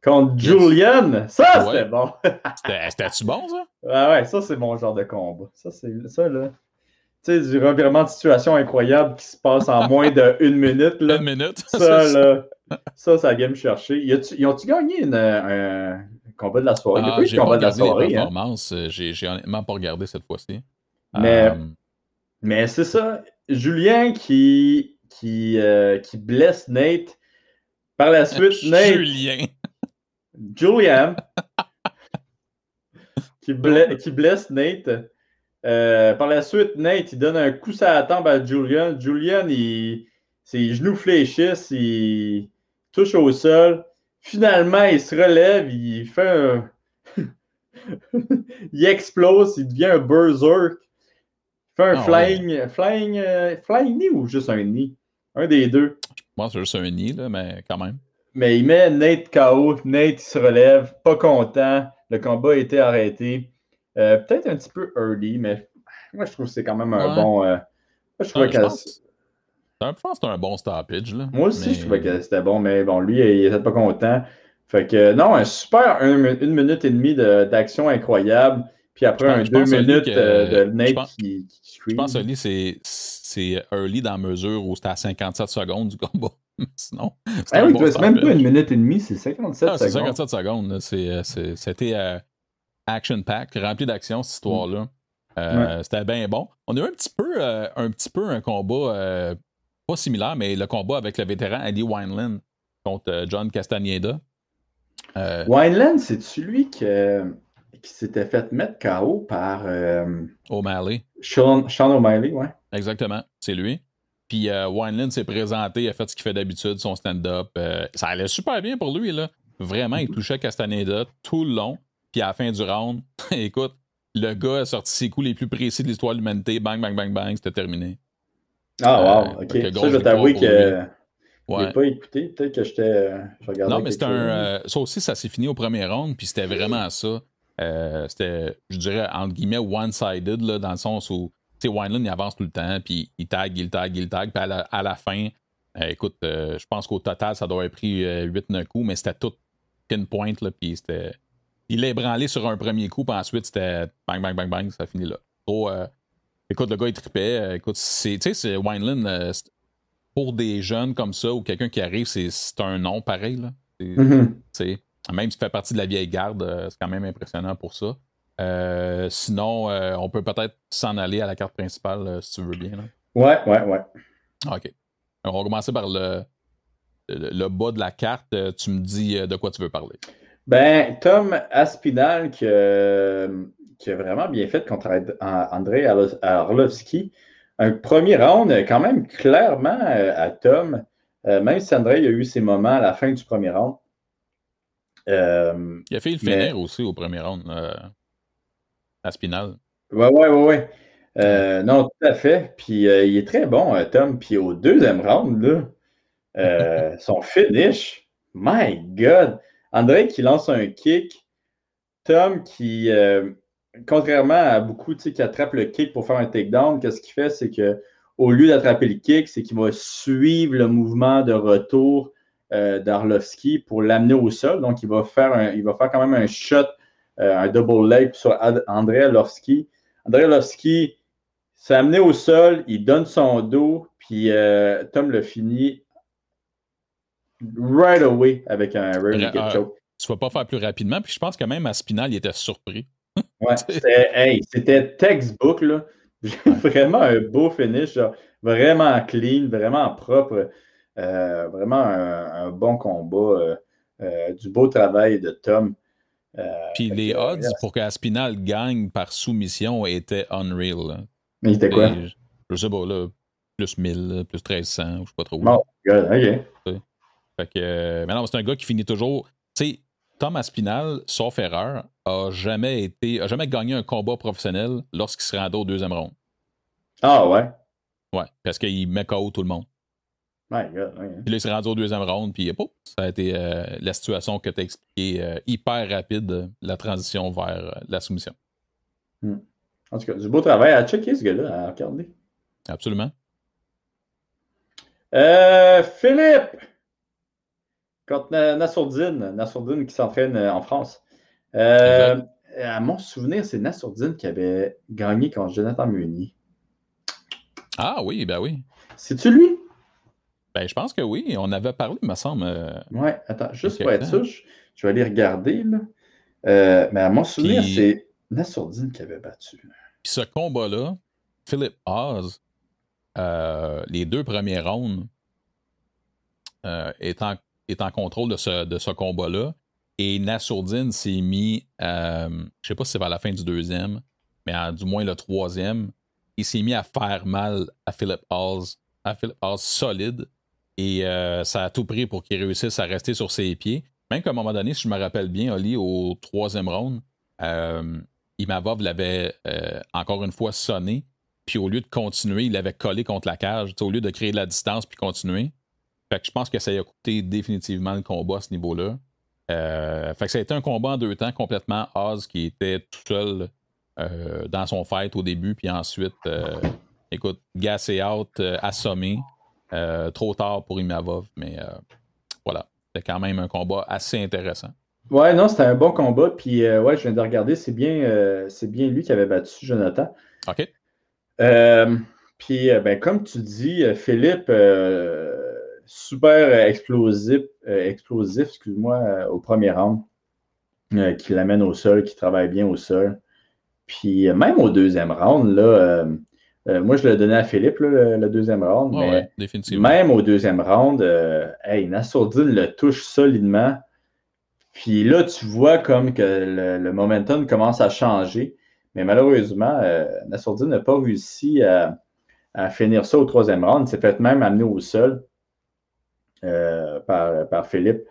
contre. Julian. Ça, Ouais. c'était bon. C'était- C'était-tu bon, ça? Ah ouais, ça, c'est mon genre de combat. Ça, c'est ça, là. du revirement de situation incroyable qui se passe en moins d'une minute. Là. Une minute. Ça, là, ça, ça vient me chercher. Ils ont-tu gagné une, un combat de la soirée? Ah, j'ai pas regardé la soirée, hein? J'ai honnêtement pas regardé cette fois-ci. Mais, euh, mais c'est ça. Julien qui, qui, euh, qui blesse Nate. Par la suite, Nate. Julien. Julian. qui, qui blesse Nate. Euh, par la suite, Nate, il donne un coup sur la tempe à Julian. Julian, il, ses genoux fléchissent, il touche au sol. Finalement, il se relève, il fait un. il explose, il devient un berserk. Il fait un ah flying, flying, euh, flying knee ou juste un knee? Un des deux. Je pense que c'est juste un knee, là, mais quand même. Mais il met Nate KO. Nate il se relève, pas content. Le combat a été arrêté. Euh, peut-être un petit peu early, mais moi, je trouve que c'est quand même un bon. Euh, je trouvais que. Je pense que un bon stoppage. Là. Moi aussi, je trouvais que c'était bon, mais bon, lui, il n'était pas content. Fait que, non, un super une minute et demie d'action incroyable. Puis après, un deux minutes euh, de Nate qui, qui Je pense que c'est early dans la mesure où c'était à 57 secondes du combat. Sinon, c'est ah oui, même pas une minute et demie, c'est 57 ah, secondes. C'est 57 secondes. C'était action pack, rempli d'action, cette histoire-là. Euh, c'était bien bon. On a eu un petit peu, euh, un, petit peu un combat, euh, pas similaire, mais le combat avec le vétéran Eddie Wineland contre John Castaneda. Wineland, c'est celui qui s'était fait mettre KO par O'Malley. Sean, Sean O'Malley, ouais. Exactement, c'est lui. Puis Wineland s'est présenté, il a fait ce qu'il fait d'habitude, son stand-up. ça allait super bien pour lui, là. Vraiment, il touchait Castaneda tout le long. Puis à la fin du round, écoute, le gars a sorti ses coups les plus précis de l'histoire de l'humanité. Bang, bang, bang, bang, c'était terminé. Ah, wow, euh, ok. Ça, je vais t'avouer que. Je n'ai pas écouté. Peut-être que j'étais. Non, mais c'était un. Euh, ça aussi, ça s'est fini au premier round, puis c'était vraiment ça. Euh, c'était, je dirais, entre guillemets, one-sided, dans le sens où, tu sais, Wineland, il avance tout le temps, puis il tag, il tag, il tag, puis à la, à la fin, écoute, je pense qu'au total, ça doit avoir pris 8-9 coups, mais c'était tout pinpoint, là, puis c'était il l'a ébranlé sur un premier coup, puis ensuite, c'était bang, bang, bang, bang, ça finit là. Euh, écoute, le gars, il tripait. Euh, écoute, c'est, tu sais, c'est Wineland, euh, pour des jeunes comme ça, ou quelqu'un qui arrive, c'est, un nom pareil, là. Mm-hmm. Même si tu fais partie de la vieille garde, c'est quand même impressionnant pour ça. sinon, on peut peut-être s'en aller à la carte principale, si tu veux bien. Là. Ouais, ouais, ouais. OK. on va commencer par le, le bas de la carte. Tu me dis de quoi tu veux parler. Ben, Tom Aspinal qui, a vraiment bien fait contre André Arlovski. Un premier round, quand même clairement euh, à Tom, euh, même si André a eu ses moments à la fin du premier round. Euh, il a fait le finir aussi au premier round, Aspinal. Oui, oui, oui. Ouais. non, tout à fait. Puis il est très bon, Tom. Puis au deuxième round, là, son finish, my God! André qui lance un kick, Tom qui, euh, contrairement à beaucoup qui attrapent le kick pour faire un takedown, qu'est-ce qu'il fait, c'est que au lieu d'attraper le kick, c'est qu'il va suivre le mouvement de retour euh, d'Arlovski pour l'amener au sol. Donc, il va faire, il va faire quand même un shot, euh, un double leg sur André Arlovski. André Arlovski s'est amené au sol, il donne son dos, puis Tom le finit right away avec un rear naked euh, choke. Tu vas pas faire plus rapidement, puis je pense que même à Spinal, il était surpris. ouais, c'était textbook, là. vraiment un beau finish, vraiment clean, vraiment propre. Euh, vraiment un, bon combat. Euh, du beau travail de Tom. Puis les odds pour qu'Aspinal gagne par soumission étaient unreal. Mais il était quoi? je, sais pas, là, plus 1000, plus 1300, je sais pas trop. Bon, ok. Fait que, euh, mais non, c'est un gars qui finit toujours. Tu sais, Tom Aspinal, sauf erreur, a jamais été, a jamais gagné un combat professionnel lorsqu'il se rendait au deuxième round. Ah ouais? Ouais, parce qu'il met KO tout le monde. My God, Puis là, il s'est rendu au deuxième round, puis ça a été euh, la situation que tu as expliquée, euh, hyper rapide, la transition vers la soumission. Hmm. En tout cas, du beau travail à checker ce gars-là, à regarder. Absolument. Philippe! Contre Nassourdine, Nassourdine qui s'entraîne euh, en France. Euh, à mon souvenir, c'est Nassourdine qui avait gagné contre Jonathan Meunier. Ah oui, ben oui. C'est-tu lui? Ben, je pense que oui. On avait parlé, me semble. euh, Ouais, attends, juste pour être sûr, je, je vais aller regarder. Là. Euh, mais à mon souvenir, Puis- c'est Nassourdine qui avait battu. Puis ce combat-là, Philip Oz, euh, les deux premiers rounds, euh, est, en, est en contrôle de ce, de ce combat-là. Et Nassourdine s'est mis, je sais pas si c'est vers la fin du deuxième, mais en- du moins le troisième, il s'est mis à faire mal à Philip Oz, à Philip Oz solide. Et euh, ça a tout pris pour qu'il réussisse à rester sur ses pieds. Même qu'à un moment donné, si je me rappelle bien, Oli, au troisième round, euh, Imavov l'avait euh, encore une fois sonné. Puis au lieu de continuer, il l'avait collé contre la cage. Au lieu de créer de la distance puis continuer. Fait que je pense que ça a coûté définitivement le combat à ce niveau-là. Euh, fait que ça a été un combat en deux temps complètement Oz qui était tout seul dans son fight au début, puis ensuite, écoute, gassé out, assommé. Euh, trop tard pour Imavov, mais euh, voilà. C'était quand même un combat assez intéressant. Ouais, non, c'était un bon combat. Puis, euh, ouais, je viens de regarder, c'est bien, c'est bien lui qui avait battu Jonathan. OK? Puis, ben, comme tu dis, Philippe, super explosif, explosif excuse-moi, au premier round, qui l'amène au sol, qui travaille bien au sol. Puis, même au deuxième round, là, euh, moi, je l'ai donné à Philippe, là, le, le deuxième round, Ouais, mais ouais, définitivement. même au deuxième round, euh, hey, Nassourdine le touche solidement. Puis là, tu vois comme que le, le momentum commence à changer. Mais malheureusement, euh, Nassourdine n'a pas réussi à, à finir ça au troisième round. Il s'est fait même amener au sol euh, par, par Philippe.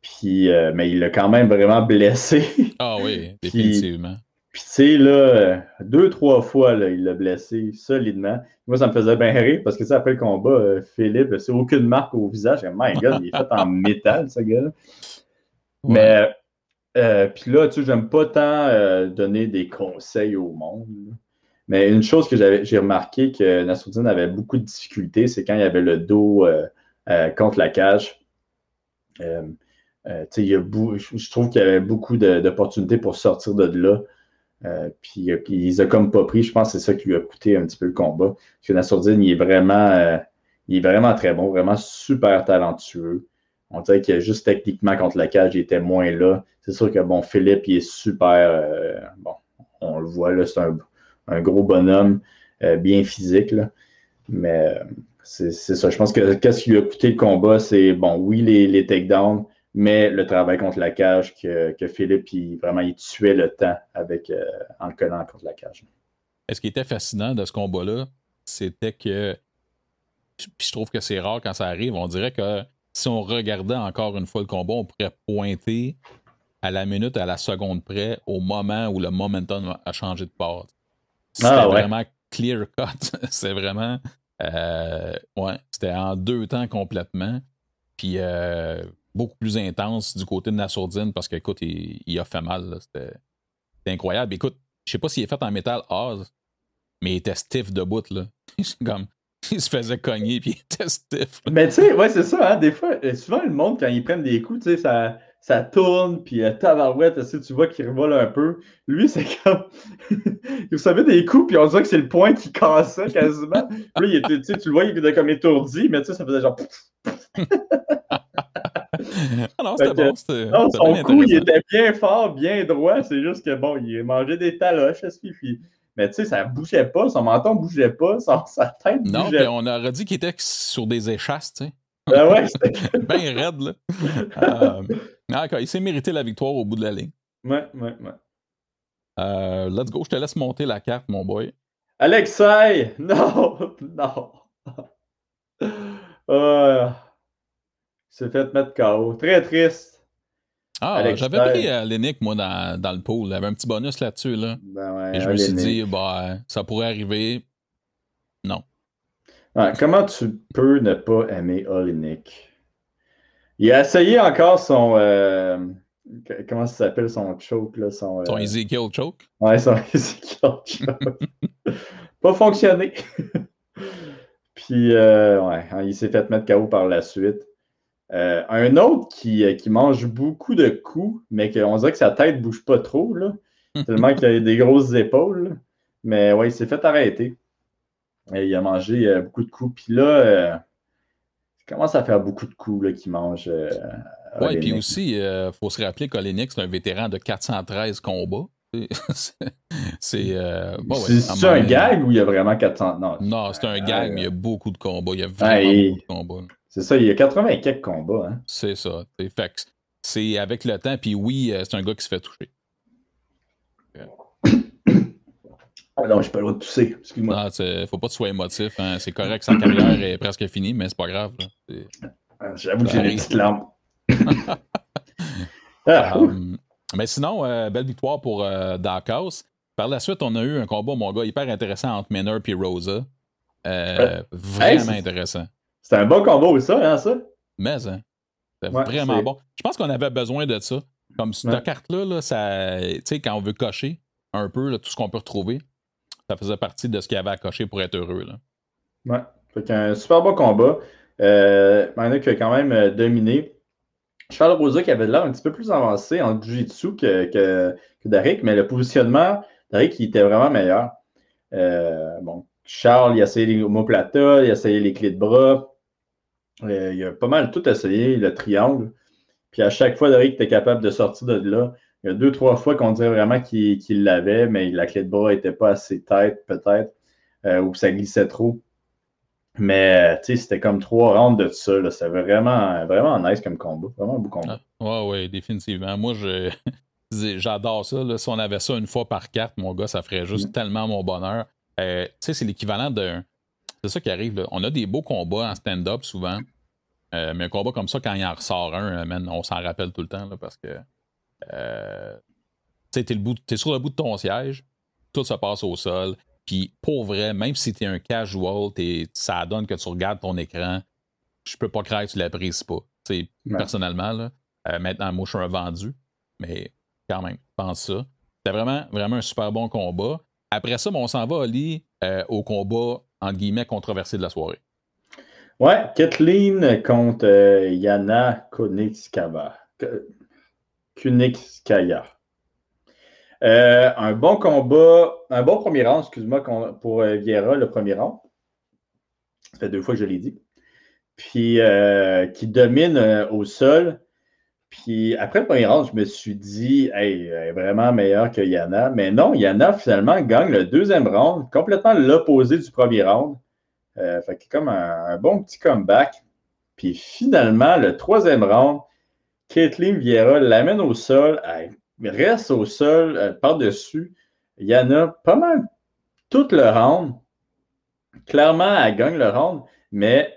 Puis, euh, mais il l'a quand même vraiment blessé. Ah oui, définitivement. Puis, tu sais, là, deux, trois fois, là, il l'a blessé solidement. Moi, ça me faisait bien rire parce que, sais, après le combat, euh, Philippe, c'est aucune marque au visage. My God, il est fait en métal, ce gars-là. Ouais. Mais, euh, puis là, tu sais, j'aime pas tant euh, donner des conseils au monde. là. Mais une chose que j'ai remarqué que Nassourdine avait beaucoup de difficultés, c'est quand il avait le dos euh, contre la cage. Tu sais, il y a je trouve qu'il y avait beaucoup d'opportunités pour sortir de là. Euh, puis, euh, puis il les a comme pas pris. Je pense que c'est ça qui lui a coûté un petit peu le combat. Parce que Nassourdine, il est vraiment, euh, il est vraiment très bon, vraiment super talentueux. On dirait que juste techniquement contre la cage, il était moins là. C'est sûr que bon, Philippe, il est super. euh, bon, on le voit là, c'est un, un gros bonhomme, bien physique. Là. Mais c'est c'est ça. Je pense que qu'est-ce qui lui a coûté le combat, c'est bon, oui, les, les takedowns, mais le travail contre la cage que, que Philippe, il, vraiment, il tuait le temps avec, euh, en le collant contre la cage. Et ce qui était fascinant de ce combat-là, c'était que. Puis je trouve que c'est rare quand ça arrive. On dirait que si on regardait encore une fois le combat, on pourrait pointer à la minute, à la seconde près, au moment où le momentum a changé de part. C'était Ah, ouais. vraiment clear cut. c'est vraiment. euh, ouais, c'était en deux temps complètement. Puis euh, beaucoup plus intense du côté de Nassourdine parce qu'écoute, il, il a fait mal. là. C'était incroyable. Écoute, je sais pas s'il est fait en métal Oz, mais il était stiff debout, là. C'est comme, il se faisait cogner, puis il était stiff. là. Mais tu sais, ouais, c'est ça, hein, des fois, euh, souvent le monde, quand ils prennent des coups, tu sais, ça, ça tourne, puis euh, tabarouette, tu vois qu'il revole un peu. Lui, c'est comme. il recevait des coups, puis on dirait que c'est le point qui cassait quasiment. Là, il était, sais, tu le vois, il était comme étourdi, mais tu sais, ça faisait genre. Ah non, c'était bon. Non, son coup, il était bien fort, bien droit. C'est juste que bon, il mangeait des taloches, ça suffit. Mais tu sais, ça bougeait pas, son menton bougeait pas, son- sa tête Non, bougeait on aurait dit qu'il était sur des échasses, tu sais. Ah ouais, c'était- Bien raide, là. Euh, d'accord, il s'est mérité la victoire au bout de la ligne. ouais, ouais, ouais. Euh, let's go, je te laisse monter la carte, mon boy. Alexei! Non! Non! Euh, s'est fait mettre KO. Très triste. Ah, j'avais pris euh, Lennick, moi, dans, dans le pool. Il y avait un petit bonus là-dessus, là. Ben ouais, Et je me suis dit, bah, ça pourrait arriver. Non. Comment tu peux ne pas aimer Olinik? Il a essayé encore son. euh, comment ça s'appelle son choke? Là, son, Son euh, Ezekiel choke? Ouais, son Ezekiel choke. Pas fonctionné. Puis, euh, ouais, hein, il s'est fait mettre KO par la suite. Euh, un autre qui, euh, qui mange beaucoup de coups, mais qu'on dirait que sa tête bouge pas trop, là, tellement qu'il a des grosses épaules. là. Mais ouais, il s'est fait arrêter. il a mangé beaucoup de coups. Puis là, il commence à faire beaucoup de coups qu'il mange. oui, puis aussi, il faut se rappeler qu'Olenik, c'est un vétéran de 413 combats. c'est euh, un gag ou il y a vraiment 400 Non, non c'est un gag, mais il y a beaucoup de combats. Il y a vraiment beaucoup de combats. C'est ça, il y a 80 et quelques combats. Hein? C'est ça. C'est avec le temps, puis oui, c'est un gars qui se fait toucher. Ah non, j'ai pas le droit de tousser. Excuse-moi. Non, faut pas que tu sois émotif. Hein. C'est correct, sa carrière est presque finie, mais c'est pas grave. J'avoue que j'ai des petites larmes. ah, mais sinon, euh, belle victoire pour euh, Dark House. Par la suite, on a eu un combat, mon gars, hyper intéressant entre Miner et Rosa. Euh, vraiment intéressant. C'était un bon combat ça, hein, ça? Mais, hein, c'était vraiment bon. Je pense qu'on avait besoin de ça. Comme cette carte-là, là, ça, quand on veut cocher un peu tout ce qu'on peut retrouver, ça faisait partie de ce qu'il y avait à cocher pour être heureux. Là. Ouais. Fait un super bon combat. Euh, Miner qui a quand même dominé. Charles Rosa qui avait l'air un petit peu plus avancé en Jiu-Jitsu que, que, que mais le positionnement, Derek, il était vraiment meilleur. Euh, bon, Charles, il a essayé les omoplatas, il a essayé les clés de bras. Euh, il a pas mal tout essayé, le triangle. Puis à chaque fois, Derek était capable de sortir de là. Il y a deux, trois fois qu'on dirait vraiment qu'il l'avait, mais la clé de bras n'était pas assez tête, peut-être, euh, ou ça glissait trop. Mais tu sais, c'était comme trois rounds de ça. C'était vraiment, vraiment nice comme combat. Vraiment un beau combat. Ah, ouais, ouais, définitivement. Moi, je. J'adore ça. Là. Si on avait ça une fois par carte, mon gars, ça ferait juste mm. tellement mon bonheur. Euh, tu sais, c'est l'équivalent d'un. C'est ça qui arrive. Là. On a des beaux combats en stand-up souvent. Euh, mais un combat comme ça, quand il en ressort un, euh, on s'en rappelle tout le temps là, parce que. tu sais, t'es sur le bout de ton siège, tout se passe au sol. Puis pour vrai, même si tu es un casual, ça donne que tu regardes ton écran. Je peux pas croire que tu l'apprécies pas. Personnellement, là, euh, maintenant, moi, je suis un vendu. Mais quand même, pense ça. C'était vraiment, vraiment un super bon combat. Après ça, on s'en va, Ali, euh, au combat, entre guillemets, controversé de la soirée. Ouais, Kathleen contre euh, Yana Kunitskaya. Kunitskaya. Euh, un bon combat, un bon premier round, excuse-moi, pour Vieira, le premier round. Ça fait deux fois que je l'ai dit. Puis qui domine au sol. Puis après le premier round, je me suis dit, hey, elle est vraiment meilleure que Yana. Mais non, Yana finalement gagne le deuxième round, complètement l'opposé du premier round. fait que comme un, bon petit comeback. Puis finalement, le troisième round, Caitlin Vieira l'amène au sol reste au sol euh, par-dessus. Il y en a pas mal tout le round. Clairement, elle gagne le round, mais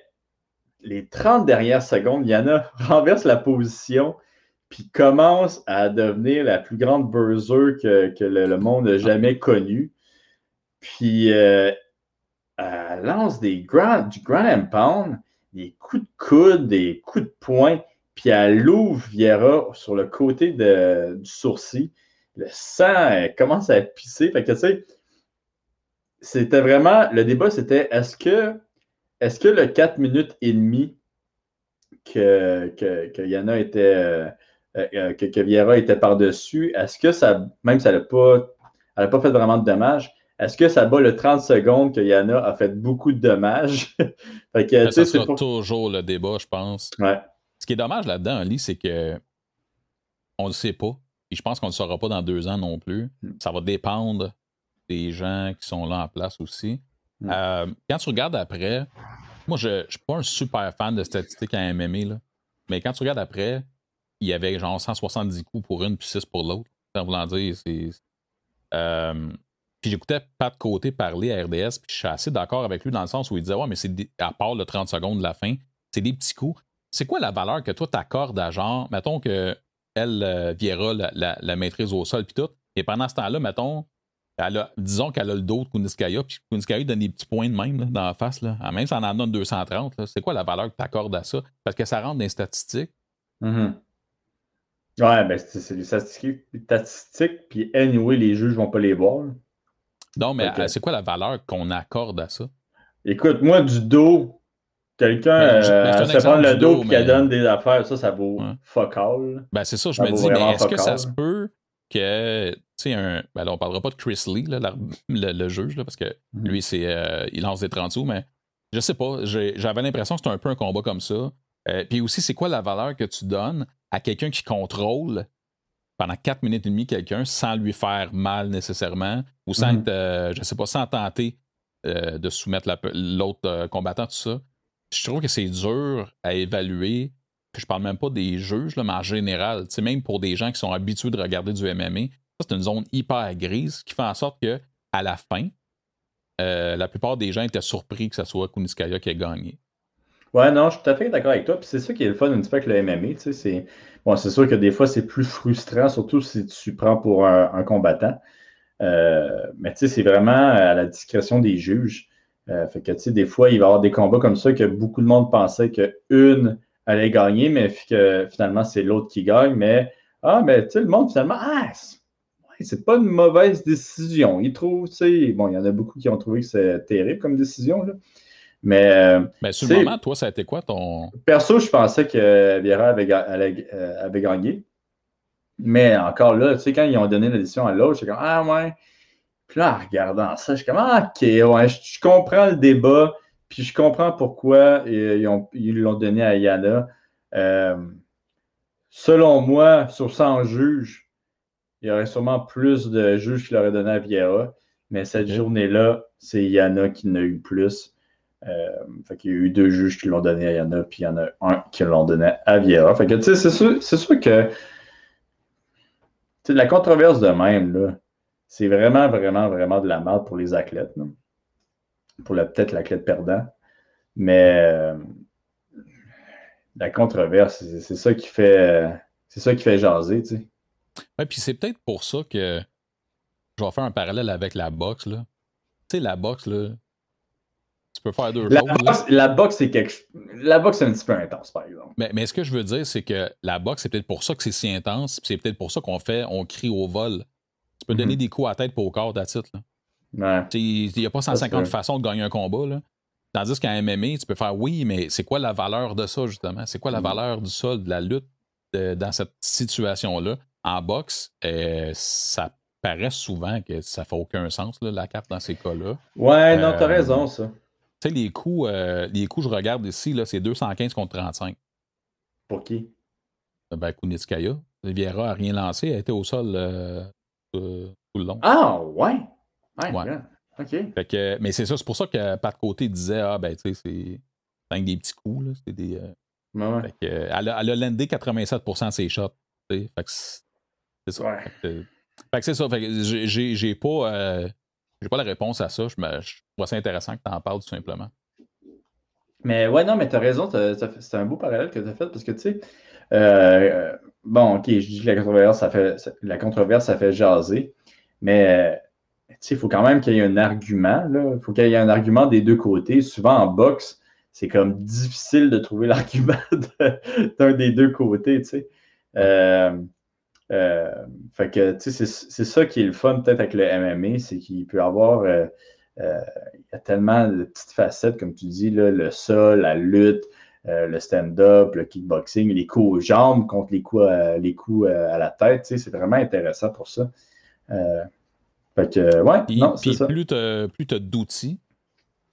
les 30 dernières secondes, Yana renverse la position puis commence à devenir la plus grande buzzer que, le, monde n'a jamais connue. Puis euh, elle lance des grand, du grand pound, des coups de coude, des coups de poing puis elle l'ouvre Viera sur le côté du sourcil. Le sang commence à pisser. Fait que, tu sais, c'était vraiment, le débat, c'était est-ce que, est-ce que le 4 minutes et demi que, que, Yana était, euh, euh, que, que Vieira était par-dessus, est-ce que ça, même si elle n'a pas, elle pas fait vraiment de dommages, est-ce que ça bat le 30 secondes que Yana a fait beaucoup de dommages? fait que, ça sera toujours le débat, je pense. Ouais. Ce qui est dommage là-dedans, Ali, c'est que on ne le sait pas. Et je pense qu'on ne le saura pas dans deux ans non plus. Hmm. Ça va dépendre des gens qui sont là en place aussi. Hmm. Euh, quand tu regardes après, moi, je ne suis pas un super fan de statistiques à MMA, là, mais quand tu regardes après, il y avait genre 170 coups pour une puis 6 pour l'autre. En voulant dire. Euh, puis j'écoutais Pat Côté parler à RDS, puis je suis assez d'accord avec lui dans le sens où il disait Ouais, mais c'est à part le 30 secondes de la fin, c'est des petits coups c'est quoi la valeur que toi t'accordes à genre, mettons que elle, euh, Viera, la, la, maîtrise au sol, puis tout, et pendant ce temps-là, mettons, elle disons qu'elle a le dos de Kuniskaya, puis Kuniskaya donne des petits points de même dans la face, là. Même si on en donne 230, c'est quoi la valeur que tu accordes à ça? Parce que ça rentre dans les statistiques. Mm-hmm. Ouais, ben c'est des statistiques, statistiques, puis anyway, les juges vont pas les voir. Non, mais c'est quoi la valeur qu'on accorde à ça? Écoute, moi, du dos, Quelqu'un ben, euh, se prend le dos qu'elle donne des affaires, ça, ça vaut fuck all. Ben, c'est ça, je me dis, mais est-ce que ça se peut que sais, un. Ben là, on parlera pas de Chris Lee, là, le, juge, là, parce que mm-hmm. lui, c'est. Euh, il lance des 30 sous, mais je sais pas. J'avais l'impression que c'était un peu un combat comme ça. Euh, puis aussi, c'est quoi la valeur que tu donnes à quelqu'un qui contrôle pendant 4 minutes et demie quelqu'un sans lui faire mal nécessairement ou sans mm-hmm. être, je sais pas, sans tenter de soumettre l'autre combattant, tout ça. Je trouve que c'est dur à évaluer je parle même pas des juges, mais en général, même pour des gens qui sont habitués de regarder du MMA, c'est une zone hyper grise qui fait en sorte que à la fin, euh, la plupart des gens étaient surpris que ce soit Kuniskaya qui ait gagné. Ouais, non, je suis tout à fait d'accord avec toi. Puis c'est ça qui est le fun un petit peu avec le MMA. C'est bon, sûr que des fois, c'est plus frustrant, surtout si tu prends pour un, combattant. Euh, mais tu sais, c'est vraiment à la discrétion des juges. Euh, fait que, tu sais, des fois, il va y avoir des combats comme ça que beaucoup de monde pensait qu'une allait gagner, mais que finalement, c'est l'autre qui gagne. Mais, ah, mais tu sais, le monde, finalement, ah, c'est pas une mauvaise décision. Il trouve, tu sais, bon, il y en a beaucoup qui ont trouvé que c'est terrible comme décision, là. Mais. Euh, mais sur le moment, toi, ça a été quoi ton. Perso, je pensais que Vieira avait, euh, avait, gagné. Mais encore là, tu sais, quand ils ont donné la décision à l'autre, j'étais comme, ah ouais. Puis là, en regardant ça, je suis comme, ah, ok, ouais, je comprends le débat. Puis je comprends pourquoi ils l'ont donné à Yana. Euh, selon moi, sur 100 juges, il y aurait sûrement plus de juges qui l'auraient donné à Vieira. Mais cette journée-là, c'est Yana qui en a eu plus. Euh, fait qu'il y a eu deux juges qui l'ont donné à Yana, puis il y en a un qui l'ont donné à Vieira. Fait que, tu sais, c'est sûr, sûr, que la controverse de même, là, c'est vraiment, vraiment, vraiment de la merde pour les athlètes pour peut-être la clé de perdant. Mais euh, la controverse, c'est ça qui fait c'est ça qui fait jaser, tu sais. Ouais, puis c'est peut-être pour ça que je vais faire un parallèle avec la boxe, là. Tu sais, la boxe, là, tu peux faire deux la Boxe, la boxe, c'est quelque La boxe, c'est un petit peu intense, par exemple. Mais, mais ce que je veux dire, c'est que la boxe, c'est peut-être pour ça que c'est si intense, c'est peut-être pour ça qu'on fait, on crie au vol. Tu peux donner mhm. des coups à tête pour au corps, d'attitude, là. Il n'y a pas 150 façons de gagner un combat. Là. Tandis qu'en MMA, tu peux faire oui, mais c'est quoi la valeur de ça, justement? C'est quoi la mm. valeur du sol, de la lutte dans cette situation-là? En boxe, euh, ça paraît souvent que ça fait aucun sens, la carte dans ces cas-là. Ouais, non, t'as euh, raison, ça. Tu sais, les coups, euh, les coups, je regarde ici, là, c'est 215 contre 35. Pour qui? Ben, Kunitskaya. Vieira n'a rien lancé, elle était au sol tout le long. Ah, ouais! Ouais. OK. mais c'est ça, c'est pour ça que Pat Côté disait Ah, ben, tu sais, c'est des petits coups. Là, c'est des, euh, fait que, elle, a, elle a landé 87% de ses shots. Fait que c'est ça. Fait que, c'est ça. Fait que j'ai, j'ai pas, euh, j'ai pas la réponse à ça. Je, me, je trouve ça intéressant que tu en parles tout simplement. Mais ouais, non, mais tu as raison. c'est un beau parallèle que tu as fait parce que tu sais, euh, bon, ok, je dis que la controverse, ça fait, la controverse, ça fait jaser. Mais il faut quand même qu'il y ait un argument. Il faut qu'il y ait un argument des deux côtés. Souvent en boxe, c'est comme difficile de trouver l'argument d'un des deux côtés. Euh, euh, fait que c'est ça qui est le fun peut-être avec le MMA, c'est qu'il peut y avoir euh, il y a tellement de petites facettes, comme tu dis, le sol, la lutte, le stand-up, le kickboxing, les coups aux jambes contre les coups à, les coups à la tête. C'est vraiment intéressant pour ça. Fait que, ouais, non, c'est ça. Plus tu as, d'outils,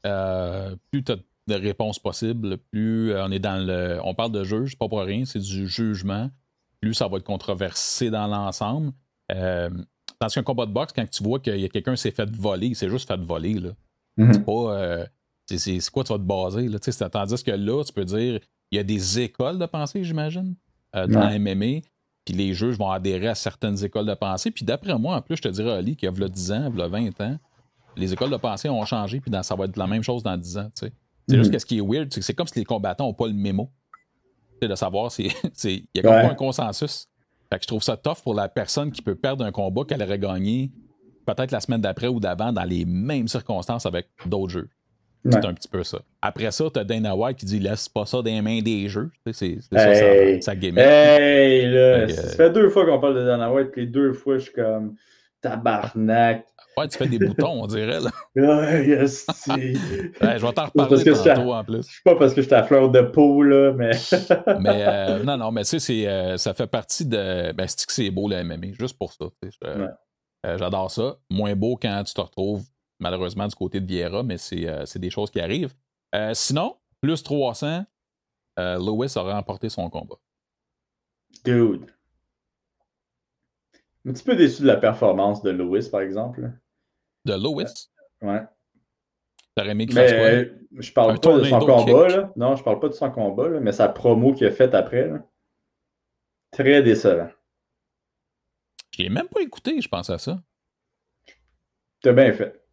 euh, plus tu as de réponses possibles, plus euh, on est dans le. On parle de juge, pas pour rien, c'est du jugement. Plus ça va être controversé dans l'ensemble. Euh, dans un combat de boxe, quand tu vois qu'il y a quelqu'un qui s'est fait voler, c'est juste fait voler. Là. Mm-hmm. C'est pas. Euh, c'est quoi tu vas te baser? Là, tandis que là, tu peux dire il y a des écoles de pensée, j'imagine, dans MMA puis les juges vont adhérer à certaines écoles de pensée. Puis d'après moi, en plus, je te dirais, Ali, qu'il y a 10 ans, il y a 20 ans, les écoles de pensée ont changé, puis ça va être la même chose dans 10 ans. C'est juste mm. que ce qui est weird, c'est que c'est comme si les combattants n'ont pas le mémo. De savoir, il y a comme pas un consensus. Fait que je trouve ça tough pour la personne qui peut perdre un combat qu'elle aurait gagné peut-être la semaine d'après ou d'avant dans les mêmes circonstances avec d'autres jeux. C'est un petit peu ça. Après ça, t'as Dana White qui dit laisse pas ça dans les mains des jeux. C'est ça, ça, ça. Hey, là, ça fait deux fois qu'on parle de Dana White, puis les deux fois, je suis comme tabarnak. Ouais, tu fais des boutons, on dirait. Là. Ouais, yes, ouais, je vais t'en reparler tantôt en plus. Je sais pas parce que j'étais à fleur de peau, là, mais. mais euh, non, non, mais tu sais, euh, ça fait partie de. Ben, c'est que c'est beau le MMA, juste pour ça. Ouais. Euh, j'adore ça. Moins beau quand tu te retrouves malheureusement du côté de Vieira, mais c'est euh, des choses qui arrivent. Sinon, plus 300, Lewis a remporté son combat. Dude. Un petit peu déçu de la performance de Lewis, par exemple. De Lewis? Ouais. T'aurais aimé qu'il fasse quoi? Je parle pas de son combat, là. Non, je parle pas de son combat, là, mais sa promo qu'il a faite après. Là. Très décevant. Je l'ai même pas écouté, je pense à ça. T'as bien fait.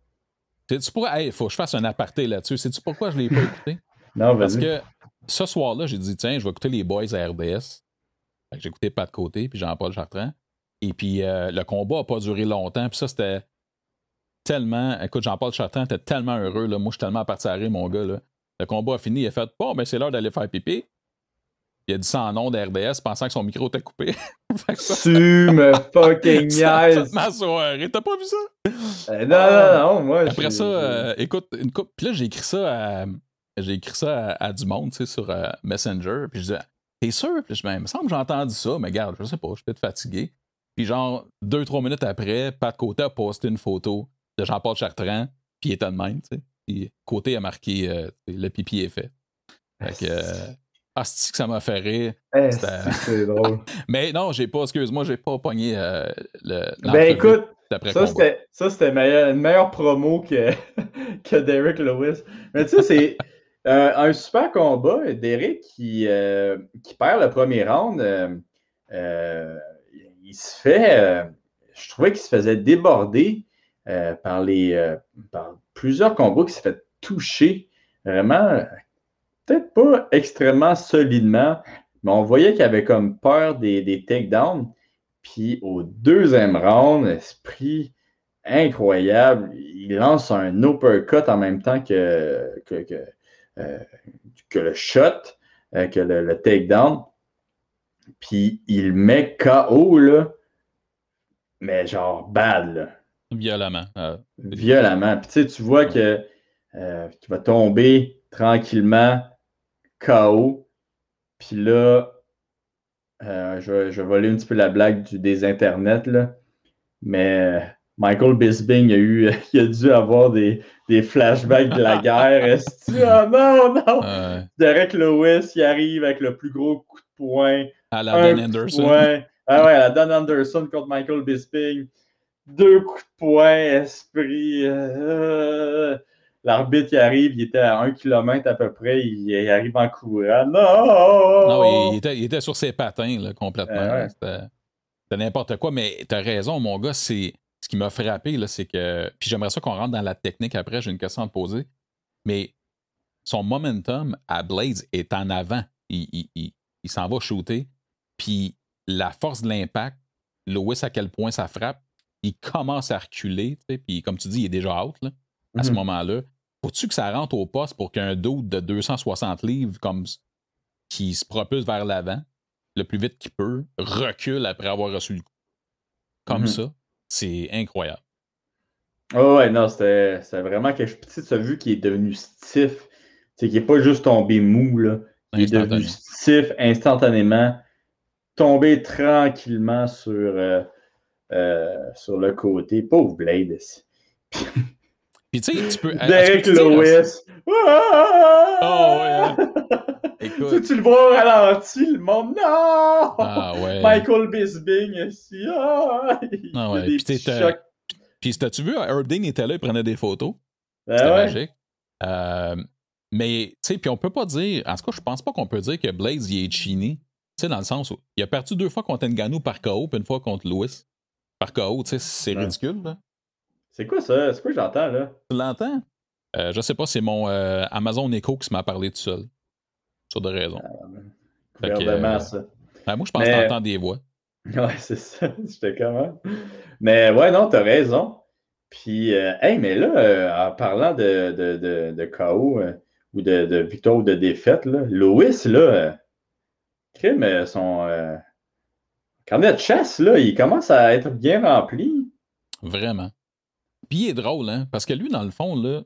Tu pourrais. faut que je fasse un aparté là-dessus. Sais-tu pourquoi je l'ai pas écouté? non, Parce que ce soir-là, j'ai dit, tiens, je vais écouter les boys à RDS. J'ai écouté Pat Côté, puis Jean-Paul Chartrand. Et puis, euh, le combat n'a pas duré longtemps. Puis ça, c'était tellement. Écoute, Jean-Paul Chartrand était tellement heureux. Là. Moi, je suis tellement parti à mon gars. Là. Le combat a fini. Il a fait Bon, ben, c'est l'heure d'aller faire pipi. Il a dit ça en nom d'RDS, pensant que son micro était coupé. tu me fucking niaises! ma soirée, t'as pas vu ça? Euh, non, non, non, moi. Après ça, euh, écoute, une coupe. Puis là, j'ai écrit ça à. J'ai écrit ça à, du monde, tu sais, sur Messenger. Puis je disais, t'es sûr? Puis je me il me semble que j'ai entendu ça, mais regarde, je sais pas, je suis peut-être fatigué. Puis genre, deux, trois minutes après, Pat Côté a posté une photo de Jean-Paul Chartrand, puis il était de même, tu sais. Puis Côté a marqué euh, le pipi est fait. Fait que. Euh, que ça m'a fait rire. Eh, c'est drôle. Mais non, j'ai pas, excuse-moi, j'ai pas pogné euh, le. Ben écoute, ça c'était, ça c'était une meilleure promo que, que Derek Lewis. Mais tu sais, c'est un super combat. Derek qui, qui perd le premier round il se fait, je trouvais qu'il se faisait déborder euh, euh, par plusieurs combats, qui se fait toucher vraiment, peut-être pas extrêmement solidement, mais on voyait qu'il avait comme peur des, des takedowns. Puis au deuxième round, esprit incroyable, il lance un uppercut en même temps que, que, le shot, que le, le takedown. Puis il met KO, mais genre bad. Violemment. Violemment. Puis tu vois que euh, tu vas tomber tranquillement KO. Puis là, euh, je, je, vais voler un petit peu la blague du, des internets, là. Mais Michael Bisbing a, eu, il a dû avoir des, des flashbacks de la guerre. Est-ce oh non, non! Derek Lewis, il arrive avec le plus gros coup de poing à la Don Anderson. Ah ouais, à la Don Anderson contre Michael Bisping. Deux coups de poing, esprit. Euh, l'arbitre qui arrive, il était à un kilomètre à peu près, il, arrive en courant. Non! Non, il était, il était sur ses patins là, complètement. C'était n'importe quoi, mais tu as raison, mon gars, c'est. Ce qui m'a frappé, c'est que. Puis j'aimerais ça qu'on rentre dans la technique après, j'ai une question à te poser. Mais son momentum à Blades est en avant. Il, il, il s'en va shooter. Puis la force de l'impact, Lewis, à quel point ça frappe, il commence à reculer, puis comme tu dis, il est déjà out à ce mhm. moment-là. Faut-tu que ça rentre au poste pour qu'un doute de 260 livres comme qui se propulse vers l'avant le plus vite qu'il peut, recule après avoir reçu le coup? Comme mhm. ça, c'est incroyable. Oh ouais, non, c'était vraiment quelque chose. Tu as vu qu'il est devenu stiff. C'est qu'il n'est pas juste tombé mou, là. Il est devenu stiff instantanément tomber tranquillement sur, euh, sur le côté. Pauvre Blade. Puis tu sais, tu peux. Derek Lewis. Oh, ouais. Écoute. Tu, le vois au ralenti, le monde. Non! Ah, ouais. Michael Bisbing ici. Ah, ah ouais. Puis, puis t'as-tu vu, Herb Dean était là, il prenait des photos. Ben C'était magique. Euh, mais, tu sais, puis on peut pas dire. En tout cas, je pense pas qu'on peut dire que Blaze y est chini. Tu sais, dans le sens où il a perdu deux fois contre Ngannou par KO, puis une fois contre Lewis par KO. Tu sais, c'est ridicule. C'est quoi ça? C'est quoi que j'entends, là? Tu l'entends? Euh, je sais pas, c'est mon euh, Amazon Echo qui m'a parlé tout seul. Sur de raisons. Ah, euh, ça. Ben, moi, je pense que t'entends des voix. Ouais, c'est ça. J'étais comment? Mais ouais, non, t'as raison. Puis, euh, hey, mais là, en parlant de, de, de, de KO ou de, de victoire ou de défaite, là, Lewis, là, mais son euh, carnet de chasse, là, il commence à être bien rempli. Vraiment. Puis il est drôle, hein, parce que lui, dans le fond, là,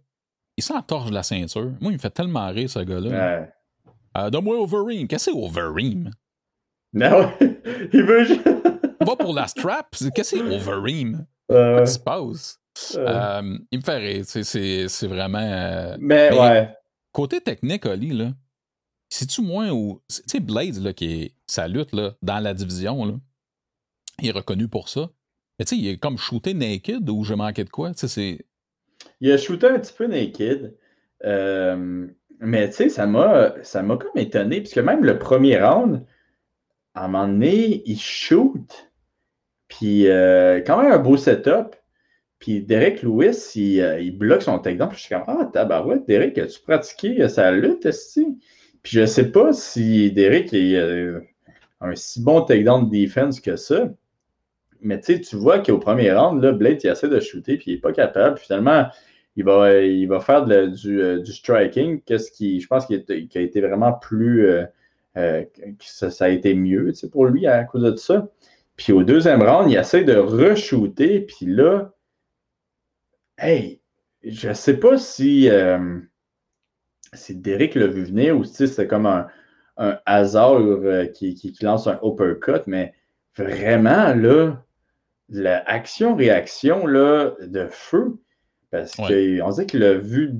il s'entorche de la ceinture. Moi, il me fait tellement rire, ce gars-là. Ouais. Euh, Donne-moi Overeem. Qu'est-ce que c'est Overeem? Non, il veut Va pour la strap. Qu'est-ce que c'est Overeem? Qu'est-ce qui se passe? Euh, il me fait rire. C'est vraiment. Euh, mais, ouais. Côté technique, Oli, là, c'est-tu moins où. Tu sais, Blades, là, qui est sa lutte là, dans la division, là, il est reconnu pour ça. Mais tu sais, il est comme shooté naked ou je manquais de quoi? C'est. Il a shooté un petit peu naked. Euh, mais tu sais, ça m'a, comme étonné, puisque même le premier round, à un moment donné, il shoot, puis euh, quand même un beau setup, puis Derek Lewis, il, euh, il bloque son takedown, puis je suis comme, ah, tabarouette, Derek, as-tu pratiqué sa lutte, ici? Puis je sais pas si Derek a un si bon takedown de defense que ça, mais tu vois qu'au premier round, Blade, il essaie de shooter, puis il n'est pas capable, finalement il va, il va faire du, euh, du, striking, qu'est-ce qui, je pense qu'il a, été vraiment plus, euh, euh, ça, a été mieux pour lui à cause de ça. Puis au deuxième round, il essaie de re-shooter, puis là, hey, je sais pas si, si Derek l'a vu venir ou si c'est comme un, hasard qui, lance un uppercut, mais vraiment, là, l'action-réaction de feu, parce qu'on dirait qu'il a vu.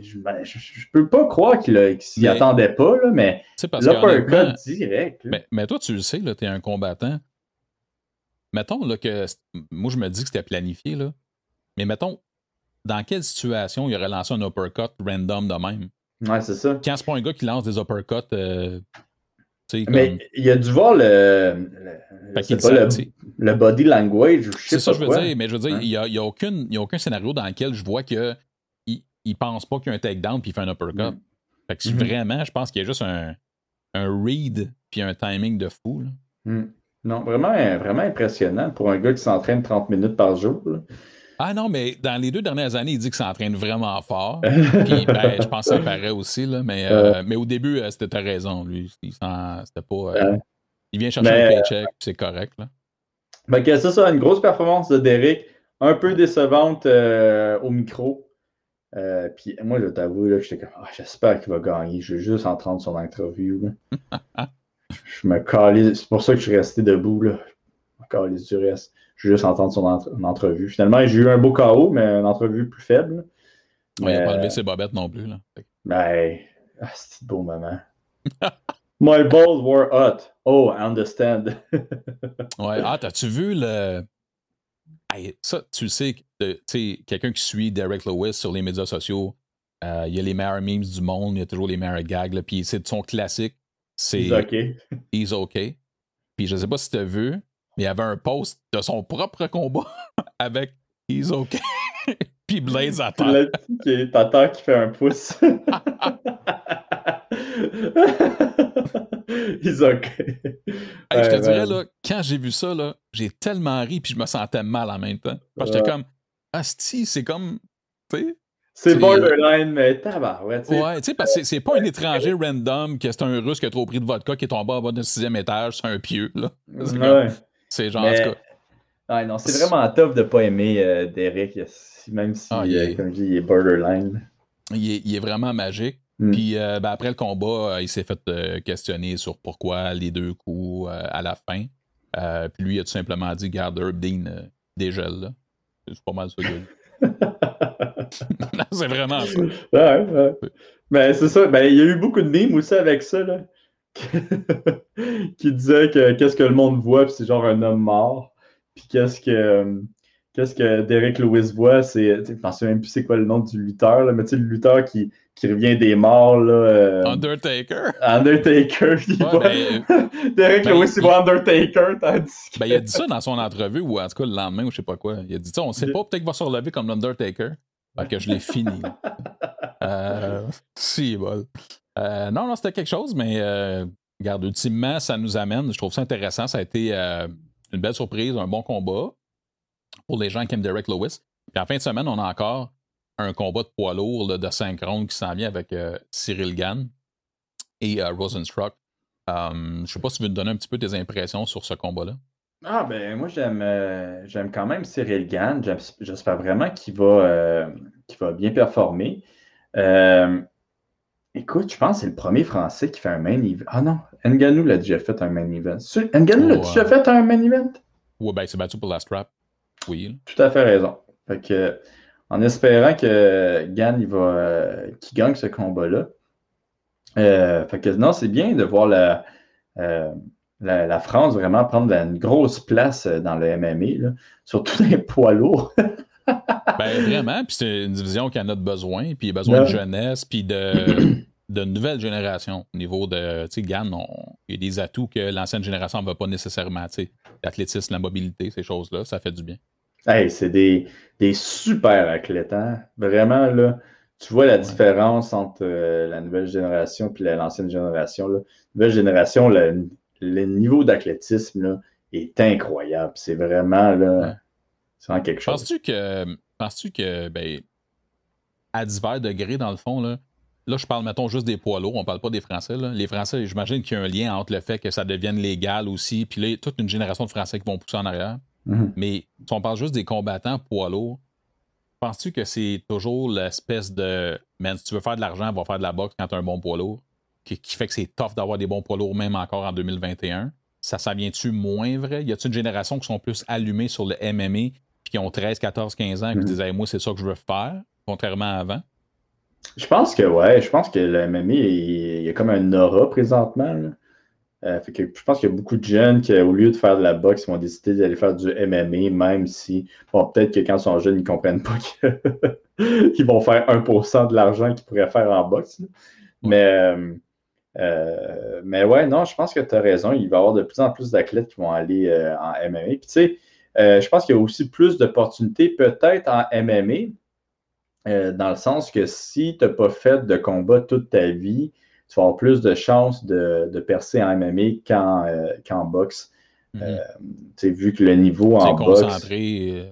Je, ne ben, peux pas croire qu'il s'y attendait pas, là, mais l'uppercut direct. Mais, mais, toi, tu le sais, tu es un combattant. Mettons là, que. Moi, je me dis que c'était planifié, là. Mais mettons, dans quelle situation il aurait lancé un uppercut random de même? Ouais, c'est ça. Quand c'est pas un gars qui lance des uppercuts euh, mais il a dû voir le, le, body language. C'est ça, je veux dire. Mais je veux dire, il n'y a, y a, a, aucun scénario dans lequel je vois qu'il il pense pas qu'il y a un takedown puis il fait un uppercut. Mm. Fait que mm-hmm. vraiment, je pense qu'il y a juste un, un read puis un timing de fou. Mm. Non, vraiment, vraiment impressionnant pour un gars qui s'entraîne 30 minutes par jour. Ah non, mais dans les deux dernières années, il dit qu'il s'entraîne vraiment fort. Puis, ben, je pense que ça paraît aussi, là, mais, euh, mais au début, euh, c'était ta raison, lui. Il, c'était pas, euh, il vient chercher un paycheck, c'est correct. Là. Ben, que ça, ça, une grosse performance de Derek, un peu décevante au micro. puis moi, je t'avoue, j'étais comme, ah, j'espère qu'il va gagner. Je vais juste entendre son interview. je me calais, c'est pour ça que je suis resté debout. Là. Je me calais du reste juste entendre son entrevue. Finalement, j'ai eu un beau chaos, mais une entrevue plus faible. il n'a pas enlevé ses bobettes non plus. Là. Ben, ah, c'est beau moment. My balls were hot. Oh, I understand. ouais, ah, t'as-tu vu le. ça, tu sais, sais, quelqu'un qui suit Derek Lewis sur les médias sociaux, euh, il y a les meilleurs memes du monde, il y a toujours les meilleurs gags, puis c'est son classique. C'est. He's OK. He's OK. Puis je sais pas si t'as vu, mais il y avait un post de son propre combat avec He's OK. Puis Blaze à terre. T'attends qui fait un pouce. He's OK. je te dirais, là, quand j'ai vu ça, là, j'ai tellement ri puis je me sentais mal en même temps. Parce que j'étais comme, Asti, c'est comme, c'est borderline, mais tabarouette. Ouais, tu sais, parce que c'est pas un étranger random que c'est un russe qui a trop pris de vodka qui est tombé en bas d'un sixième étage, c'est un pieu, là. Ouais. C'est genre, en tout cas. non, c'est vraiment tough de ne pas aimer euh, Derek, même si, ah, euh, comme je dis, il est borderline. Il est, vraiment magique. Hmm. Puis euh, ben, après le combat, il s'est fait questionner sur pourquoi les deux coups à la fin. puis lui, il a tout simplement dit Garde Herb Dean dégèle. C'est pas mal ça c'est vraiment ça. Ouais, ouais. Ben, c'est ça. Ben, il y a eu beaucoup de memes aussi avec ça. Là. qui disait que qu'est-ce que le monde voit, puis c'est genre un homme mort. Puis qu'est-ce que qu'est-ce que Derek Lewis voit, c'est. Je ne sais même plus c'est quoi le nom du lutteur, là, mais tu sais, le lutteur qui, qui revient des morts. Là, euh, Undertaker. Undertaker. Ben, Derek ben, Lewis, il, voit Undertaker. Ben, il a dit ça dans son entrevue, ou en tout cas le lendemain, ou je sais pas quoi. Il a dit ça, on sait pas, peut-être qu'il va se relever comme l'Undertaker. Fait que je l'ai fini. euh, si, bon. Euh, non, non, c'était quelque chose, mais euh, regarde, ultimement, ça nous amène. Je trouve ça intéressant. Ça a été euh, une belle surprise, un bon combat pour les gens qui aiment Derek Lewis. Puis en fin de semaine, on a encore un combat de poids lourd de 5 rounds qui s'en vient avec Cyril Gann et Rosenstruck. je ne sais pas si tu veux nous donner un petit peu tes impressions sur ce combat-là. Ah ben moi j'aime j'aime quand même Cyril Gann. J'espère vraiment qu'il va, qu'il va bien performer. Écoute, je pense que c'est le premier Français qui fait un main event. Ah non, Nganou l'a déjà fait un main event. Nganou l'a déjà fait un main event? Ouais, ben, c'est battu pour la strap. oui. Tout à fait raison. Fait que, en espérant que Gann il va, qu'il gagne ce combat-là. fait que non, c'est bien de voir la, la, France vraiment prendre une grosse place dans le MMA, surtout dans les poids lourds. ben vraiment, puis c'est une division qui en a besoin, puis il a besoin de jeunesse, puis de, de nouvelle génération au niveau de, tu sais, Gann, il y a des atouts que l'ancienne génération ne veut pas nécessairement, tu sais, l'athlétisme, la mobilité, ces choses-là, ça fait du bien. Hey, c'est des, des, super athlètes, hein? Vraiment, là, tu vois la différence entre euh, la nouvelle génération et l'ancienne génération. Là. La nouvelle génération, le, le niveau d'athlétisme est incroyable. C'est vraiment, là, quelque chose. Penses-tu que, penses-tu que, ben, à divers degrés, dans le fond, là, Là, je parle, mettons, juste des poids lourds, on parle pas des Français. Là. Les Français, j'imagine qu'il y a un lien entre le fait que ça devienne légal aussi, puis là, toute une génération de Français qui vont pousser en arrière. Mm-hmm. Mais si on parle juste des combattants poids lourds, penses-tu que c'est toujours l'espèce de man, si tu veux faire de l'argent, va faire de la boxe quand tu as un bon poids lourd, qui, fait que c'est tough d'avoir des bons poids lourds même encore en 2021? Ça, ça vient-tu moins vrai? Y a-t-il une génération qui sont plus allumées sur le MMA, qui ont 13, 14, 15 ans, et qui disent Moi, c'est ça que je veux faire, contrairement à avant? Je pense que ouais, je pense que le MMA, il, y a comme un aura présentement. Euh, fait que je pense qu'il y a beaucoup de jeunes qui, au lieu de faire de la boxe, vont décider d'aller faire du MMA, même si, bon, peut-être que quand ils sont jeunes, ils ne comprennent pas qu'ils vont faire 1% de l'argent qu'ils pourraient faire en boxe. Mais, euh, euh, mais ouais, non, je pense que tu as raison. Il va y avoir de plus en plus d'athlètes qui vont aller en MMA. Puis tu sais, je pense qu'il y a aussi plus d'opportunités peut-être en MMA, euh, dans le sens que si tu n'as pas fait de combat toute ta vie, tu vas avoir plus de chances de, percer en MMA qu'en euh, boxe. Mm vu que le niveau en boxe,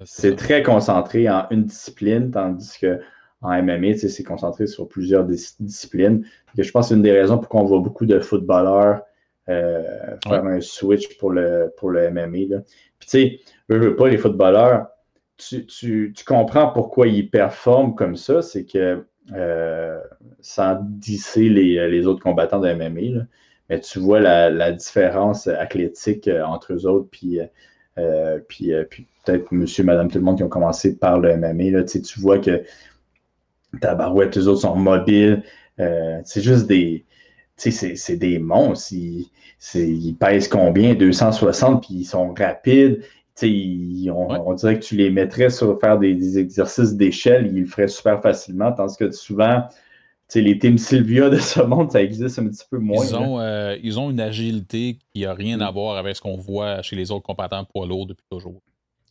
c'est très concentré en une discipline, tandis que en MMA, c'est concentré sur plusieurs disciplines. je pense que c'est une des raisons pour qu'on voit beaucoup de footballeurs faire un switch pour le, pour le MMA. Puis tu sais, je veux pas les footballeurs, tu, comprends pourquoi ils performent comme ça, c'est que euh, sans disser les, autres combattants de MMA, mais tu vois la, différence athlétique euh, entre eux autres, puis, euh, puis, peut-être monsieur, madame, tout le monde qui ont commencé par le MMA, là, tu vois que Tabarouette, eux autres sont mobiles. c'est juste des. C'est des monstres. ils, pèsent combien? 260, puis ils sont rapides. On, dirait que tu les mettrais sur faire des, exercices d'échelle, ils le feraient super facilement, tandis que souvent, les Team Sylvia de ce monde, ça existe un petit peu moins. Ils ont, euh, ils ont une agilité qui n'a rien à mm. voir avec ce qu'on voit chez les autres combattants poids lourds depuis toujours.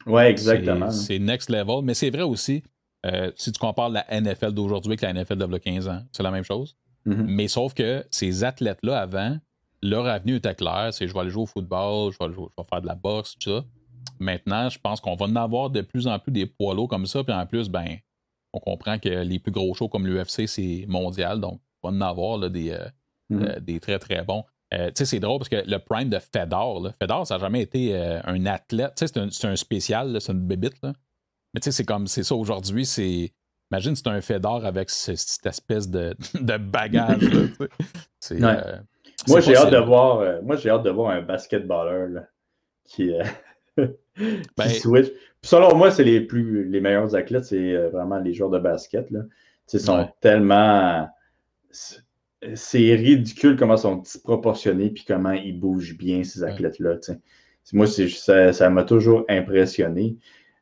Oui, exactement. C'est next level, mais c'est vrai aussi, euh, si tu compares la NFL d'aujourd'hui avec la NFL de 15 ans, c'est la même chose. Mm-hmm. Mais sauf que ces athlètes-là, avant, leur avenue était claire, c'est je vais aller jouer au football, je vais, je vais faire de la boxe, tout ça. Maintenant, je pense qu'on va en avoir de plus en plus des poids lourds comme ça. Puis en plus, ben, on comprend que les plus gros shows comme l'UFC, c'est mondial. Donc, on va en avoir des, euh, mm-hmm. euh, des très, très bons. Euh, tu sais, c'est drôle parce que le prime de Fedor, Fedor, ça n'a jamais été un athlète. Tu sais, c'est un, spécial, c'est une bébite. Là. Mais tu sais, c'est comme, c'est ça aujourd'hui, c'est. Imagine, c'est un Fedor avec cette espèce de, de bagage. moi, j'ai hâte de voir, moi, j'ai hâte de voir un basketballeur qui, ben, selon moi, c'est les plus les meilleurs athlètes, c'est euh, vraiment les joueurs de basket. Là. Ils sont tellement. C'est ridicule comment ils sont disproportionnés puis comment ils bougent bien, ces athlètes-là. Moi, ça m'a toujours impressionné.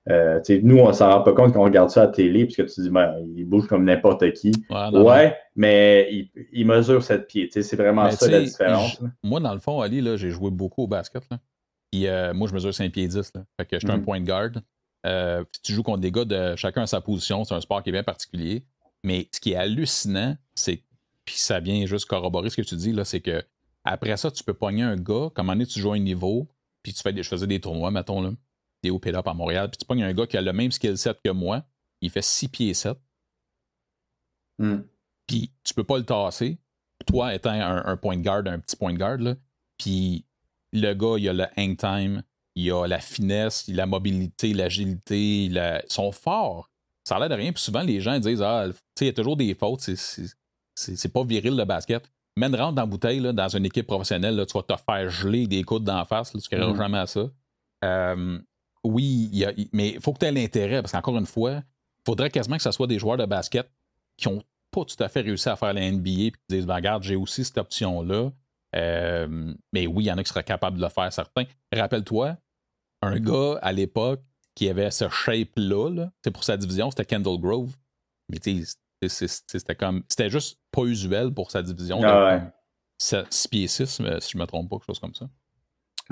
Euh, nous, on s'en rend pas compte quand on regarde ça à la télé, puisque tu dis, ben, il bouge comme n'importe qui. Ouais, mais il, mesure 7 pieds. C'est vraiment ça la différence. Moi, dans le fond, Ali, j'ai joué beaucoup au basket. Là. Euh, moi, je mesure 5 pieds 10. Là. Fait que je suis un mhm. point de garde. Euh, tu joues contre des gars de chacun à sa position. C'est un sport qui est bien particulier. Mais ce qui est hallucinant, c'est puis ça vient juste corroborer ce que tu dis, là, c'est que après ça, tu peux pogner un gars, comme un tu joues un niveau, puis tu fais des, je faisais des tournois, mettons, là, des OP à Montréal, puis tu pognes un gars qui a le même skill set que moi, il fait 6 pieds 7. Hmm. Puis tu peux pas le tasser, toi étant un, un point de garde, un petit point de garde, puis le gars, il a le hang time, il a la finesse, la mobilité, l'agilité, ils sont forts. Ça a l'air de rien. Puis souvent, les gens disent Ah, tu sais, il y a toujours des fautes, c'est pas viril le basket. Mène rentre dans la bouteille, là, dans une équipe professionnelle, là, tu vas te faire geler des coudes d'en face, là, tu ne mm. jamais à ça. Euh, oui, mais il faut que tu aies l'intérêt, parce qu'encore une fois, il faudrait quasiment que ce soit des joueurs de basket qui ont pas tout à fait réussi à faire la NBA et qui disent ben, Regarde, j'ai aussi cette option-là. Euh, mais oui, il y en a qui seraient capables de le faire, certains. Rappelle-toi, un gars à l'époque qui avait ce shape-là, c'est pour sa division, c'était Kendall Grove. Mais c'était comme. C'était juste pas usuel pour sa division. Ah 6 pieds 6, si je me trompe pas, quelque chose comme ça.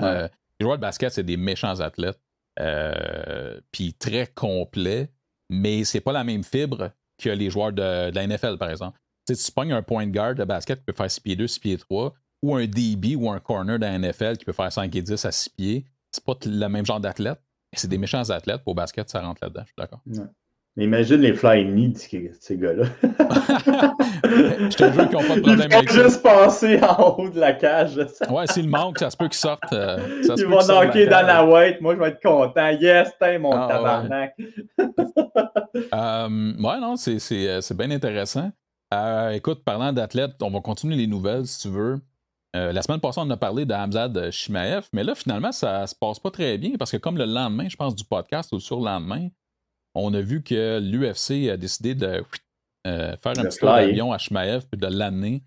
Euh, les joueurs de basket, c'est des méchants athlètes. Euh, puis très complets, mais c'est pas la même fibre que les joueurs de, la NFL, par exemple. si tu pognes un point guard de basket qui peut faire 6 pieds 2, 6 pieds 3, ou un DB ou un corner de la NFL qui peut faire 5 et 10 à 6 pieds, c'est pas le même genre d'athlète. C'est des méchants athlètes. Pour basket, ça rentre là-dedans, je suis d'accord. Mais imagine les fly de ces gars-là. je te jure qu'ils n'ont pas de problème avec ça. juste passer en haut de la cage. ouais, s'il manque, ça se peut qu'ils sortent. Euh, Ils vont dunker dans la white. Moi, je vais être content. Yes, t'es mon ah, tabarnak. Euh, ouais. non, euh, c'est bien intéressant. écoute, parlant d'athlètes, on va continuer les nouvelles si tu veux. la semaine passée, on a parlé de Shimaev, mais là, finalement, ça se passe pas très bien parce que comme le lendemain, je pense, du podcast ou sur le lendemain, on a vu que l'UFC a décidé de euh, faire un petit tour d'avion à Shmaev puis de l'amener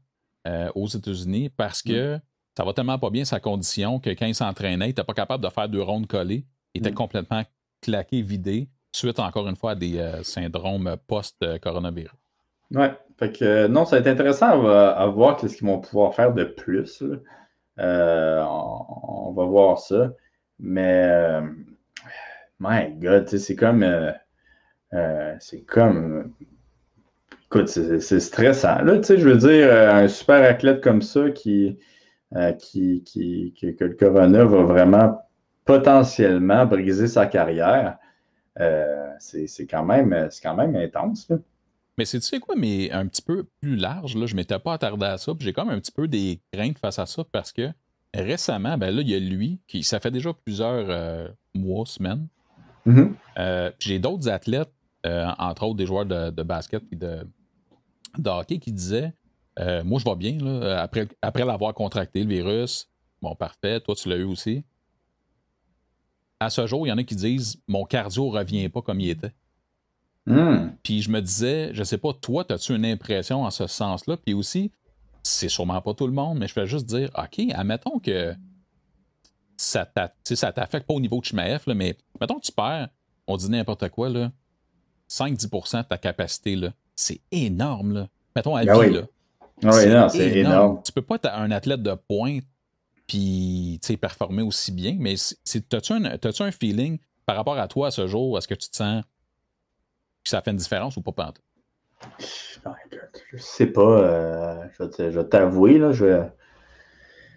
euh, aux États-Unis parce que mm. ça va tellement pas bien sa condition que quand il s'entraînait, il n'était pas capable de faire deux rondes collées. Il était mm. complètement claqué, vidé, suite encore une fois à des euh, syndromes post-coronavirus. Ouais, fait que non, ça va être intéressant à, voir ce qu'ils vont pouvoir faire de plus. On, va voir ça. Mais, my God, c'est comme euh, c'est comme. Écoute, c'est stressant. Là, tu sais, je veux dire, euh, un super athlète comme ça qui, euh, qui, qui, que le Corona va vraiment potentiellement briser sa carrière, c'est quand, même, quand même intense. Là. Mais c'est tu sais quoi, mais un petit peu plus large, là, je ne m'étais pas attardé à ça, j'ai comme un petit peu des craintes face à ça parce que récemment, ben là, il y a lui, qui ça fait déjà plusieurs mois, semaines. Mm-hmm. j'ai d'autres athlètes euh, entre autres des joueurs de, basket et de, hockey, qui disaient euh, Moi, je vais bien, après, après l'avoir contracté, le virus. Bon, parfait, toi, tu l'as eu aussi. À ce jour, il y en a qui disent Mon cardio ne revient pas comme il était. Hmm. Puis je me disais, je sais pas, toi, as-tu une impression en ce sens-là? Puis aussi, c'est sûrement pas tout le monde, mais je vais juste dire, OK, admettons que ça t'affecte pas au niveau de Chimaef, mais mettons que tu perds, on dit n'importe quoi, là, 5-10% de ta capacité, là, c'est énorme. Là. Mettons à ben vie. Là. Ah oui, non, c'est énorme. Tu peux pas être un athlète de pointe puis performer aussi bien, mais as-tu un, as un feeling par rapport à toi à ce jour? Est-ce que tu te sens que ça fait une différence ou pas, Pante? Je sais pas. Euh, je vais t'avouer, là, je,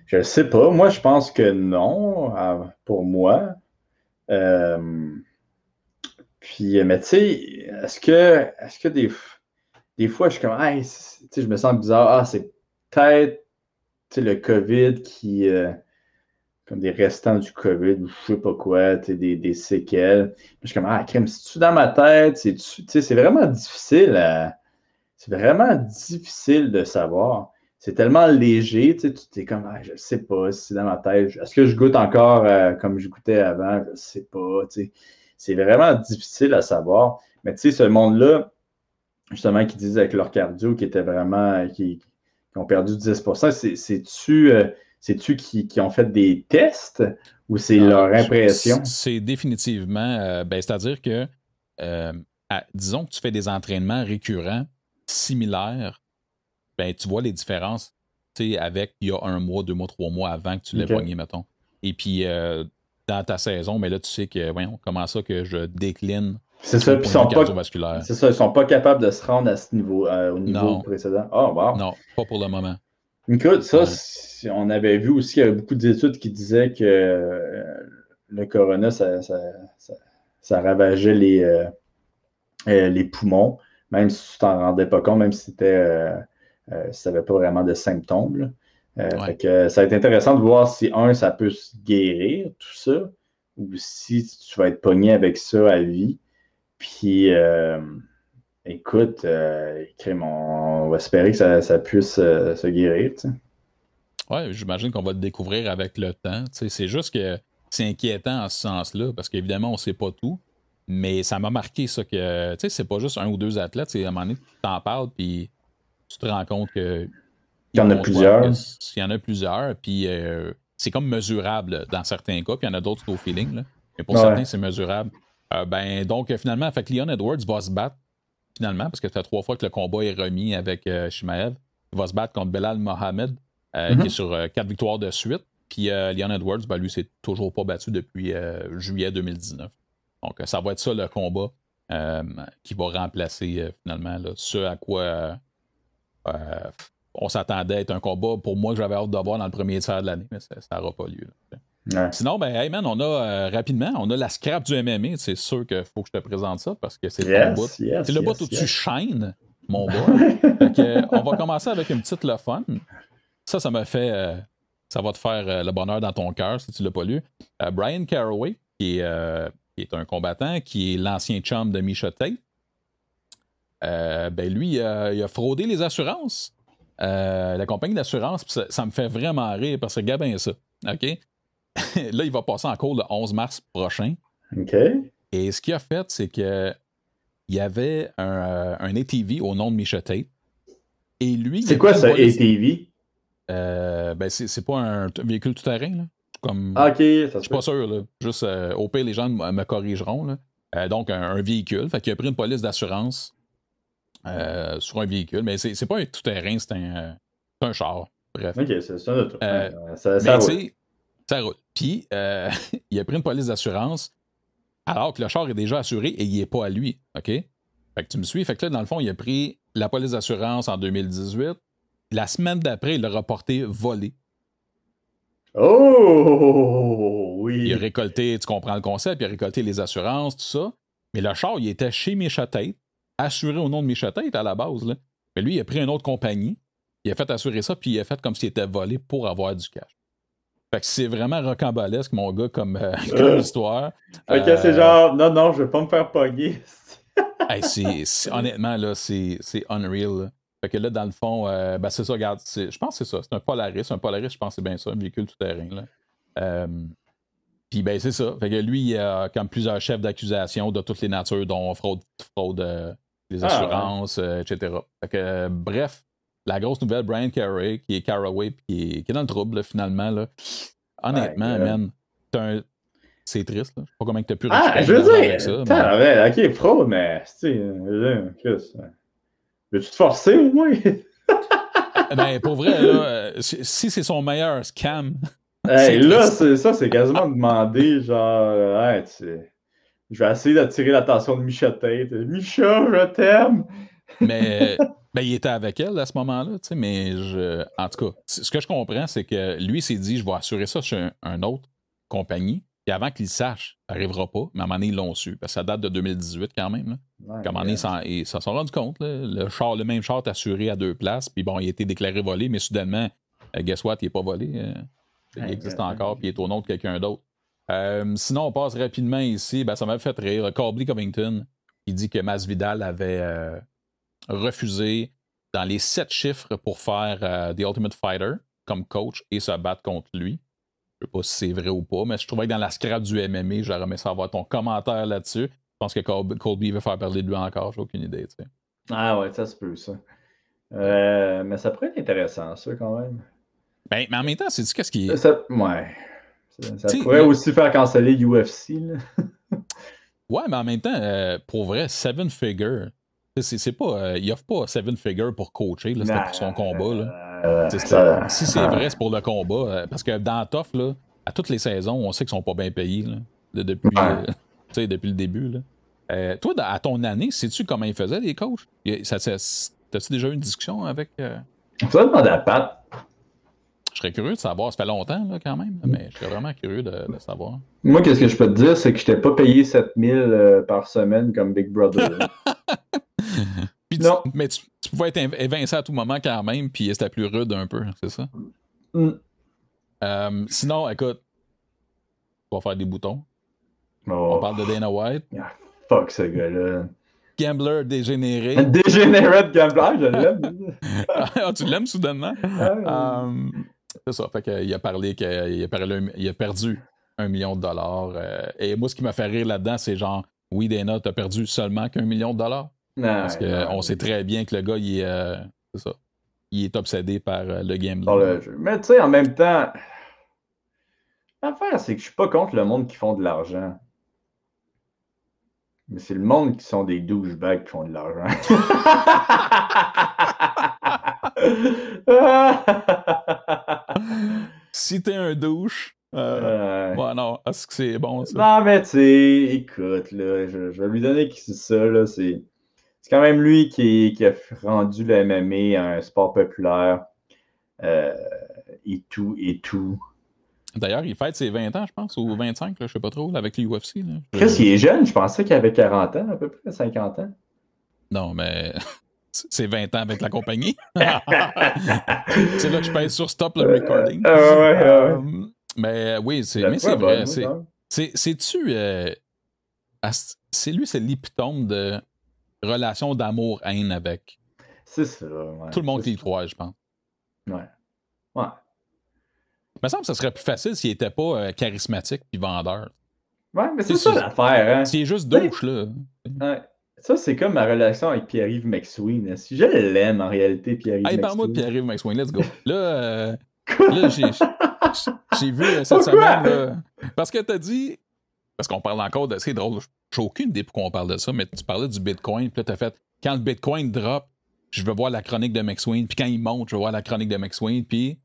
je sais pas. Moi, je pense que non, pour moi. Euh, puis, euh, mais tu sais, est-ce que, est-ce que des, des fois, je suis comme, hey, je me sens bizarre. Ah, c'est peut-être le COVID qui, euh, comme des restants du COVID ou je sais pas quoi, des, des séquelles. Je suis comme, ah, crème, c'est-tu dans ma tête? C'est vraiment difficile C'est vraiment difficile de savoir. C'est tellement léger, tu es comme, ah, je sais pas si c'est dans ma tête. Est-ce que je goûte encore euh, comme je goûtais avant? Je sais pas, tu sais c'est vraiment difficile à savoir. Mais tu sais, ce monde-là, justement, qui disent avec leur cardio, qui était vraiment, qui, ont perdu 10 c'est-tu euh, tu qui, qui, ont fait des tests ou c'est leur impression? C'est définitivement, euh, ben, c'est-à-dire que, euh, disons que tu fais des entraînements récurrents, similaires, ben, tu vois les différences avec il y a un mois, deux mois, trois mois avant que tu l'aies okay. mettons. Et puis, dans ta saison, mais là, tu sais que, voyons, comment ça que je décline. C'est ça, puis ils sont pas. C'est ça, ils sont pas capables de se rendre à ce niveau, euh, au niveau précédent. Oh, wow. Non, pas pour le moment. Écoute, ça, on avait vu aussi, il y avait beaucoup d'études qui disaient que euh, le corona, ça, ça, ravageait les, euh, les poumons, même si tu t'en rendais pas compte, même si c'était si tu n'avais pas vraiment de symptômes. Euh, que ça va être intéressant de voir si, un, ça peut se guérir, tout ça, ou si tu vas être pogné avec ça à vie. Puis, euh, écoute, euh, on va espérer que ça, puisse se guérir. Oui, j'imagine qu'on va le découvrir avec le temps. C'est juste que c'est inquiétant en ce sens-là, parce qu'évidemment, on ne sait pas tout. Mais ça m'a marqué ça que, tu sais, c'est pas juste un ou deux athlètes, c'est à un moment donné, tu t'en parles, puis tu te rends compte que. Il y en a plusieurs. Il y en a plusieurs, puis euh, c'est comme mesurable dans certains cas, puis il y en a d'autres au feeling, là. mais pour certains, c'est mesurable. Euh, ben, donc, finalement, fait que Leon Edwards va se battre, finalement, parce que ça fait trois fois que le combat est remis avec euh, Shimaev. Il va se battre contre Belal Mohamed, mm-hmm. qui est sur quatre victoires de suite. Puis Leon Edwards, ben, lui, s'est toujours pas battu depuis juillet 2019. Donc, ça va être ça le combat euh, qui va remplacer euh, finalement ce à quoi euh, on s'attendait à être un combat pour moi que j'avais hâte de voir dans le premier tiers de l'année, mais ça n'aura pas lieu. Sinon, ben, hey man, on a rapidement, on a la scrap du MMA. C'est sûr qu'il faut que je te présente ça parce que c'est le bout. c'est le bout où tu shines, mon boy. on va commencer avec une petite le fun. Ça, ça m'a fait. ça va te faire le bonheur dans ton cœur si tu ne l'as pas lu. Brian Caraway, qui est qui est un combattant, qui est l'ancien chum de euh, ben lui, il a fraudé les assurances. Euh, la compagnie d'assurance, ça, me fait vraiment rire parce que Gabin ça. OK? là, il va passer en cours le 11 mars prochain. OK. Et ce qu'il a fait, c'est que il y avait un, euh, un, ATV au nom de Misha Tate. Et lui. C'est quoi ça, ATV? ben, c'est pas un véhicule tout-terrain, là. Comme, ah, ok, Je suis pas sûr. Là. Juste, euh, au pire, les gens me corrigeront. Là. Euh, donc, un, véhicule. Fait qu'il a pris une police d'assurance euh, sur un véhicule. Mais c'est, pas un tout-terrain, c'est un, un char. Bref. Ok, c'est ça. ça, ça, roule. ça roule. Puis, il a pris une police d'assurance alors que le char est déjà assuré et il n'est pas à lui. OK? Fait que tu me suis. Fait que là, dans le fond, il a pris la police d'assurance en 2018. La semaine d'après, il l'a reporté volé. Oh, oui. Il a récolté, tu comprends le concept, il a récolté les assurances, tout ça. Mais le char, il était chez Michatate, assuré au nom de Michatate à la base. Là. Mais lui, il a pris une autre compagnie, il a fait assurer ça, puis il a fait comme s'il était volé pour avoir du cash. Fait que c'est vraiment rocambolesque, mon gars, comme, euh, comme histoire. Fait que c'est euh, genre, non, non, je vais pas me faire pogner. honnêtement, là, c'est unreal. Fait que là, dans le fond, euh, ben c'est ça, regarde, je pense que c'est ça. C'est un Polaris. Un Polaris, je pense que c'est bien ça, un véhicule tout-terrain. Euh, puis ben c'est ça. Fait que lui, il a comme plusieurs chefs d'accusation de toutes les natures, dont fraude, fraude euh, les ah, assurances, etc. Fait que bref, la grosse nouvelle, Brian Carey, qui est Caraway, qui est, qui est dans le trouble finalement. Là. Honnêtement, man, c'est triste. Là. Je sais pas comment tu as pu Ah, je veux dire, ça, ok, fraude, mais, tu Veux-tu te forcer au moins? ben, pour vrai, là, euh, si c'est son meilleur scam. là, ça, c'est quasiment demander, genre, euh, je vais essayer d'attirer l'attention de Micha Tête. Micha, je t'aime! mais ben, il était avec elle à ce moment-là, tu sais, mais je, en tout cas, ce que je comprends, c'est que lui s'est dit, je vais assurer ça sur un autre compagnie. Et avant qu'ils sachent, ça n'arrivera pas, mais à un moment donné, ils l'ont su. Parce que ça date de 2018 quand même. à un moment donné, ils s'en sont rendus compte. Le, char, le même char est assuré à deux places. Puis bon, il a été déclaré volé, mais soudainement, euh, guess what, il n'est pas volé. Euh, il existe encore, puis il est au nom de quelqu'un d'autre. Euh, sinon, on passe rapidement ici. Ben, ça m'a fait rire. Corbly Covington, il dit que Masvidal avait refusé dans les sept chiffres pour faire The Ultimate Fighter comme coach et se battre contre lui. Je sais pas si c'est vrai ou pas, mais je trouvais que dans la scrap du MMA, j'aurais aimé savoir ton commentaire là-dessus. Je pense que Colby veut faire parler de lui encore, j'ai aucune idée. Tu sais. Ah ouais, ça se peut, ça. Euh, mais ça pourrait être intéressant, ça, quand même. Ben, mais en même temps, c'est du qu'est-ce qui. Ça, ouais. Ça, pourrait aussi faire canceller UFC. Là. ouais, mais en même temps, euh, pour vrai, Seven Figure, c'est pas. Euh, il offre pas Seven Figure pour coacher, c'était pour son combat. Là. Euh, si c'est vrai, c'est pour le combat. Euh, parce que dans là, à toutes les saisons, on sait qu'ils sont pas bien payés là, depuis, depuis le début. Là. toi, à ton année, sais-tu comment ils faisaient les coachs? T'as-tu déjà eu une discussion avec. Ça demander à Pat. Serais curieux de savoir. Ça fait longtemps, là, quand même, mais je serais vraiment curieux de, savoir. Moi, qu'est-ce que je peux te dire, c'est que je t'ai pas payé 7000 par semaine comme Big Brother. non. mais tu, pouvais être évincé à tout moment quand même, puis c'était plus rude un peu, c'est ça? Mm. Euh, sinon, écoute, on va faire des boutons. On parle de Dana White. Ah, fuck ce gars-là. Gambler dégénéré. Dégénéré de gambler, je l'aime. ah, tu l'aimes soudainement? Ah, euh, c'est ça. Fait qu'il a parlé qu'il a, a, perdu un million de dollars. euh, et moi, ce qui m'a fait rire là-dedans, c'est genre, oui, Dana, t'as perdu seulement qu'un million de dollars. Parce qu'on sait très bien que le gars, il est, euh, c'est ça, il est obsédé par euh, le gambling. Par le jeu. Mais tu sais, en même temps, l'affaire, c'est que je suis pas contre le monde qui font de l'argent. Mais c'est le monde qui sont des douchebags qui font de l'argent. Si t'es un douche, euh, Euh, ouais, non, est-ce que c'est bon ça? Non, mais tu sais, écoute, là, je, je vais lui donner ça, là, c'est... C'est quand même lui qui, qui a rendu le MMA un sport populaire. euh, et tout, et tout. D'ailleurs, il fête ses 20 ans, je pense, ou 25, là, je sais pas trop, là, avec l'UFC. Chris, il est jeune, je pensais qu'il avait 40 ans, à peu près, 50 ans. Non, mais c'est 20 ans avec la compagnie. c'est là que je pèse sur stop le recording. Ouais, ouais, ouais. Euh, mais oui, c'est, mais c'est vrai. bonne, C'est, c'est, c'est-tu. euh, c'est lui, c'est l'épitome de relation d'amour-haine avec C'est ça, ouais. tout le monde y croit, je pense. Ouais. Ouais. Il me semble que ça serait plus facile s'il était pas euh, charismatique puis vendeur. Ouais, mais c'est C'est ça l'affaire, hein. S'il est juste douche, là. Ouais. Ça, c'est comme ma relation avec Pierre-Yves McSween. Si je l'aime, en réalité, Pierre-Yves Hey, parle-moi de McSween. Pierre-Yves McSwain, let's go. Là, euh, là j'ai, vu euh, cette Pourquoi? semaine, là, parce que t'as dit, parce qu'on parle encore de, c'est drôle, j'ai aucune idée pourquoi on parle de ça, mais tu parlais du Bitcoin, puis là, t'as fait, quand le Bitcoin drop, je veux voir la chronique de McSwain, puis quand il monte, je veux voir la chronique de McSwain, puis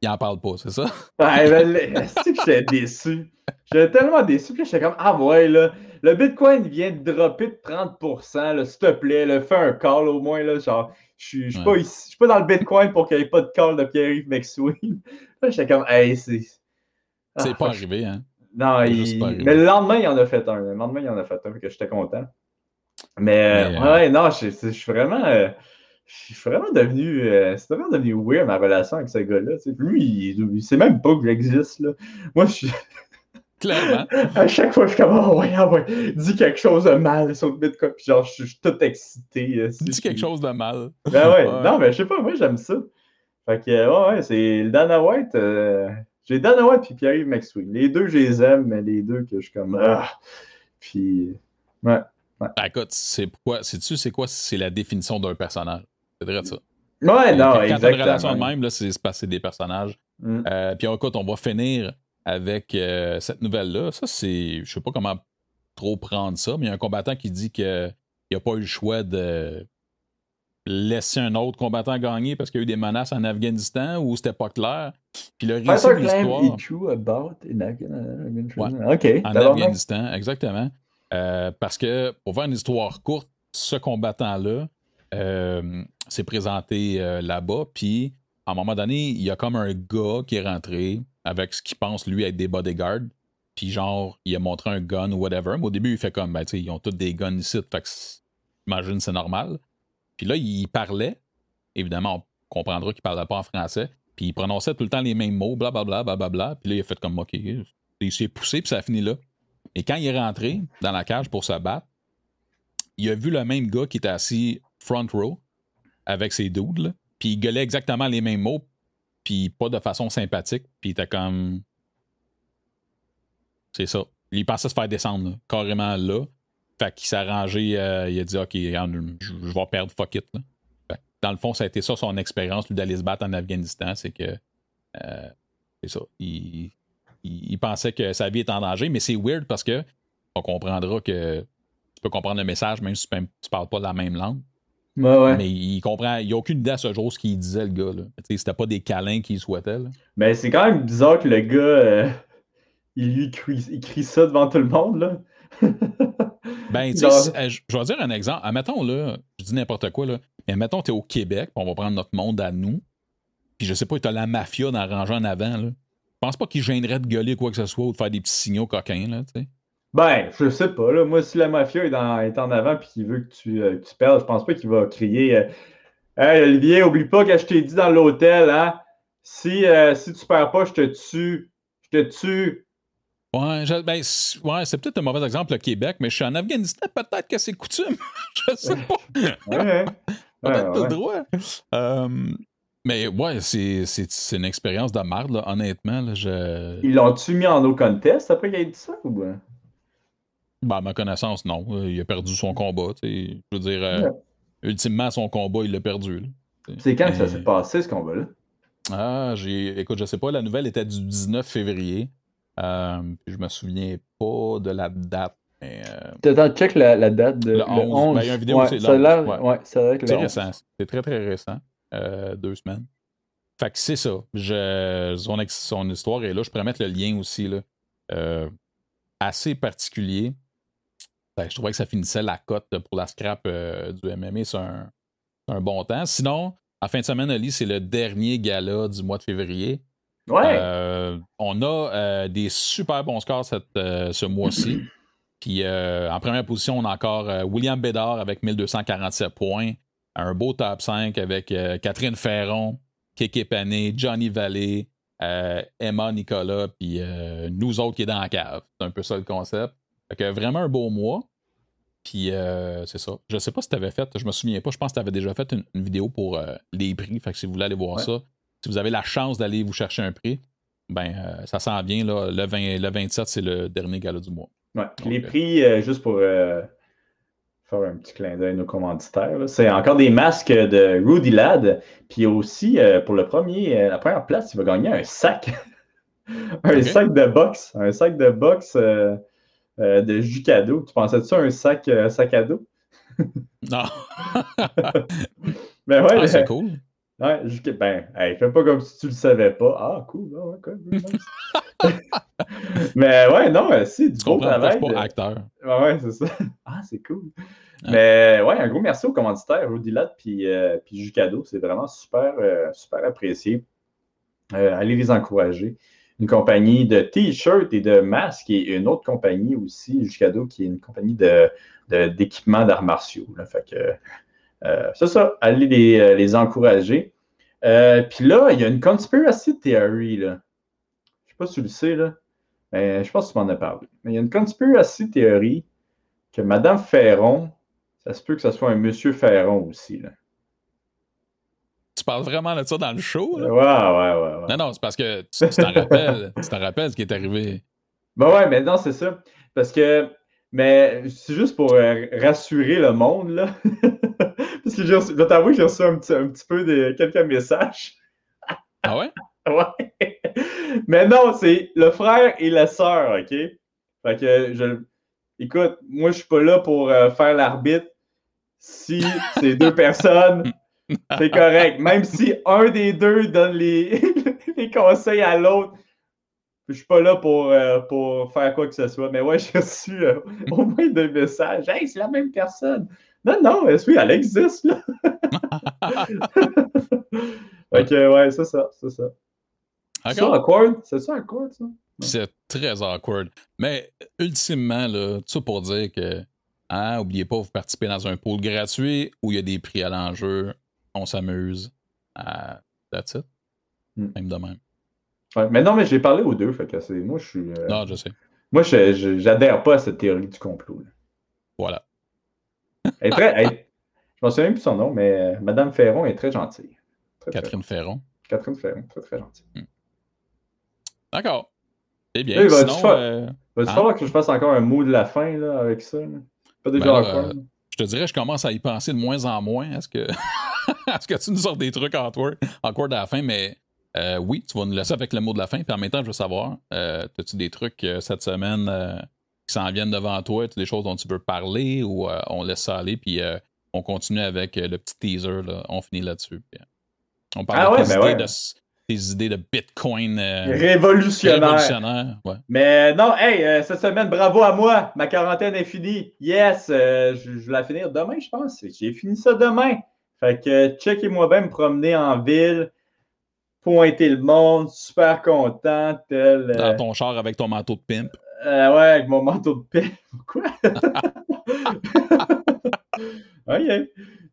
il en parle pas, c'est ça? Ouais, ben, c'est que j'étais déçu? J'étais tellement déçu. Puis j'étais comme, ah ouais, là, le Bitcoin vient de dropper de 30%, là, s'il te plaît, là, fais un call au moins, là, genre, je suis je suis Ouais. pas ici, je suis pas dans le Bitcoin pour qu'il n'y ait pas de call de Pierre-Yves McSween. J'étais comme, hey, c'est... C'est Ah, pas fuck. arrivé, hein? Non, C'est il... pas arrivé. mais le lendemain, il en a fait un. Le lendemain, il en a fait un, que j'étais content. Mais, Mais, euh, euh, ouais, non, je, suis vraiment... euh, je suis vraiment devenu... euh, c'est vraiment devenu weird, ma relation avec ce gars-là. Lui, il, il sait même pas que j'existe. Moi, je suis... Clairement. À chaque fois, je suis comme, oh, ouais, ah ouais, dis quelque chose de mal sur le Bitcoin. Puis genre, je suis- tout excité. euh, si Dis je quelque chose de mal. Ben ouais. Ouais. non, mais je sais pas, moi, j'aime ça. Fait que, ouais, ouais, c'est le Dana White. euh, J'ai Dana White puis Pierre-Yves McSween. Les deux, je les aime, mais les deux que je suis comme, ah. Puis, ouais. Ben, écoute, c'est pourquoi, sais-tu, c'est quoi? C'est la définition d'un personnage? C'est vrai de ça. Ouais, non, quand t'as une relation de exactement. même, là, c'est se passer des personnages. Mm. Euh, puis écoute, on va finir avec euh, cette nouvelle-là. Ça, c'est. Je sais pas comment trop prendre ça, mais il y a un combattant qui dit qu'il n'a pas eu le choix de laisser un autre combattant gagner parce qu'il y a eu des menaces en Afghanistan ou c'était pas clair. Puis le récit de l'histoire is true about in Afghanistan. Ouais. Ok. en tabarnak. Afghanistan, exactement. Euh, parce que, pour faire une histoire courte, ce combattant-là euh, s'est présenté euh, là-bas, puis à un moment donné, il y a comme un gars qui est rentré avec ce qu'il pense, lui, être des bodyguards, puis genre, il a montré un gun ou whatever, mais au début, il fait comme, ben, tu sais, ils ont tous des guns ici, fait que j'imagine c'est normal. Puis là, il parlait, évidemment, on comprendra qu'il parlait pas en français, puis il prononçait tout le temps les mêmes mots, blablabla, blablabla, puis là, il a fait comme, OK, il s'est poussé, puis ça a fini là. Et quand il est rentré dans la cage pour se battre, il a vu le même gars qui était assis front row avec ses dudes, là, puis il gueulait exactement les mêmes mots, puis pas de façon sympathique, puis était comme. C'est ça. Il pensait se faire descendre, là, carrément là. Fait qu'il s'est arrangé, euh, il a dit Ok, je, vais perdre, fuck it. là. Dans le fond, ça a été ça son expérience, lui, d'aller se battre en Afghanistan, c'est que. euh, c'est ça. Il, pensait que sa vie était en danger, mais c'est weird parce que on comprendra que tu peux comprendre le message même si tu, tu parles pas la même langue. Ouais, ouais. Mais il comprend, il a aucune idée à ce jour ce qu'il disait, le gars. Tu C'était pas des câlins qu'il souhaitait. Là. Mais c'est quand même bizarre que le gars, euh, il lui crie, il crie ça devant tout le monde, là. Ben, tu sais, je vais dire un exemple. Admettons, là, je dis n'importe quoi, là, mais admettons, t'es au Québec, puis on va prendre notre monde à nous, puis je sais pas, t'as la mafia dans le en avant, là. Je pense pas qu'il gênerait de gueuler quoi que ce soit ou de faire des petits signaux coquins, là, tu sais. Ben, je sais pas, là. Moi, si la mafia est, dans- est en avant et qu'il veut que tu, euh, que tu perdes, je pense pas qu'il va crier euh, Hey Olivier, oublie pas que je t'ai dit dans l'hôtel, hein? Si, euh, si tu perds pas, je te tue. Je te tue. Ouais, je- ben, c'est- ouais, c'est peut-être un mauvais exemple, le Québec, mais je suis en Afghanistan, peut-être que c'est coutume. je sais pas. Ouais, ouais. Peut-être Ouais, droit. Euh, Mais ouais, c'est c'est une expérience de merde, là, honnêtement. Là, je... Ils l'ont-tu mis en no contest après qu'il ait dit ça ou Ben, à ma connaissance, non. Euh, Il a perdu son combat. tu. Je veux dire, euh, Ouais. ultimement, son combat, il l'a perdu. C'est quand que ça s'est passé, ce combat-là? Ah, j'ai. Écoute, je sais pas, la nouvelle était du 19 février. Euh, je me souviens pas de la date. Mais euh, Attends, check la, la date de Le le 11. 11. Ben, il y a une vidéo, ouais, c'est ça a le l'air 11, ouais. ouais, c'est le 11. récent. C'est très, très récent. Euh, deux semaines. Fait que c'est ça. Je, son, ex- son histoire est là. Je pourrais mettre le lien aussi. Là. Assez particulier. Je trouvais que ça finissait la cote pour la scrap euh, du MMA. C'est un, bon temps. Sinon, en fin de semaine, Ali, c'est le dernier gala du mois de février. Ouais. Euh, on a euh, des super bons scores cette, euh, ce mois-ci. Puis euh, en première position, on a encore euh, William Bédard avec 1247 points. Un beau top 5 avec euh, Catherine Ferron, Kéké Pané, Johnny Vallée, euh, Emma Nicolas, puis euh, nous autres qui est dans la cave. C'est un peu ça le concept. Fait que vraiment un beau mois. Puis euh, c'est ça. Je sais pas si tu avais fait, je me souviens pas, je pense que tu avais déjà fait une, une vidéo pour euh, les prix. Fait que si vous voulez aller voir Ouais. ça, si vous avez la chance d'aller vous chercher un prix, ben euh, ça s'en vient. Là, le, 20 le 27, c'est le dernier gala du mois. Ouais. Puis Donc, les prix, juste pour faire un petit clin d'œil nos commanditaires, c'est encore des masques de Rudy Ladd. Puis aussi, pour le premier, la première place, il va gagner un sac. un sac de boxe. Un sac de boxe euh, euh, de Jucado. Tu pensais ça un sac, euh, sac à dos? Non. Ben ouais, Ah, c'est le- cool. ouais, ben, hey, fais pas comme si tu le savais pas. Ah, cool. ah, ouais, cool. Mais ouais, non, euh, c'est du je travail. pas acteur. Ouais, ouais, c'est ça. Ah, c'est cool. Ouais. Mais ouais, un gros merci aux commanditaires, Rudy Ladd puis, euh, puis Jucado. C'est vraiment super, euh, super apprécié. Euh, allez les encourager. Une compagnie de t-shirts et de masques et une autre compagnie aussi, Jucado, qui est une compagnie de, d'équipements d'arts martiaux. là. Fait que euh, c'est ça, allez les, euh, les encourager. Euh, puis là, il y a une conspiracy theory. Là. Je sais pas si tu le sais, là. Mais je pense que tu m'en as parlé. Mais il y a une conspiracy theory que Madame Ferron, ça se peut que ce soit un Monsieur Ferron aussi. Là. Tu parles vraiment de ça dans le show? Ouais, là? ouais, ouais. ouais. Non, non, c'est parce que tu t'en rappelles. Tu t'en rappelles ce qui est arrivé. Ben ouais, mais non, c'est ça. Parce que, mais c'est juste pour euh, rassurer le monde, là. Parce que j'ai reçu, je dois t'avouer que j'ai reçu un petit, un petit peu de quelques messages. Ah ouais? Ouais. Mais non, c'est le frère et la sœur, OK? Fait que, je, écoute, moi, je suis pas là pour euh, faire l'arbitre. Si c'est deux personnes, c'est correct. Même si un des deux donne les, les conseils à l'autre, je suis pas là pour, euh, pour faire quoi que ce soit. Mais ouais, j'ai reçu euh, au moins deux messages. Hey, c'est la même personne. Non, non, euh, oui, elle existe, là. que, ouais, c'est ça, c'est ça. C'est awkward? C'est ça, awkward, ça? C'est très awkward. Mais ultimement, là, tout ça pour dire que, hein, oubliez pas, vous participez dans un pool gratuit où il y a des prix à l'enjeu, on s'amuse. Ah, that's it. Hmm. Même de même. Ouais, mais non, mais j'ai parlé aux deux, fait que c'est. Moi, je suis. euh, Non, je sais. Moi, je- j'adhère pas à cette théorie du complot. là. Voilà. Elle est très. elle- je m'en souviens même plus son nom, mais euh, Madame Ferron est très gentille. Très, très- Catherine Ferron. Catherine Ferron, très, très gentille. D'accord. Eh bien, il va sinon, du faire- euh, Hein? falloir que je fasse encore un mot de la fin, là, avec ça? là? Pas déjà Ben euh, je te dirais, je commence à y penser de moins en moins. Est-ce que, est-ce que tu nous sors des trucs awkward, awkward à la fin? Mais euh, oui, tu vas nous laisser avec le mot de la fin. Puis en même temps, je veux savoir, euh, as-tu des trucs euh, cette semaine euh, qui s'en viennent devant toi? As-tu des choses dont tu veux parler ou on laisse ça aller? Puis on continue avec le petit teaser. Là. On finit là-dessus. On parle Ah de ouais, ben idées ouais. de, tes idées de Bitcoin Révolutionnaire. révolutionnaire. Ouais. Mais non, hey, cette semaine, bravo à moi. Ma quarantaine est finie. Yes, je, je vais la finir demain, je pense. J'ai fini ça demain. Fait que euh, checkez-moi bien me promener en ville, pointer le monde, super content, tel. euh, Dans ton char avec ton manteau de pimp. euh, ouais, avec mon manteau de paix. Quoi? OK.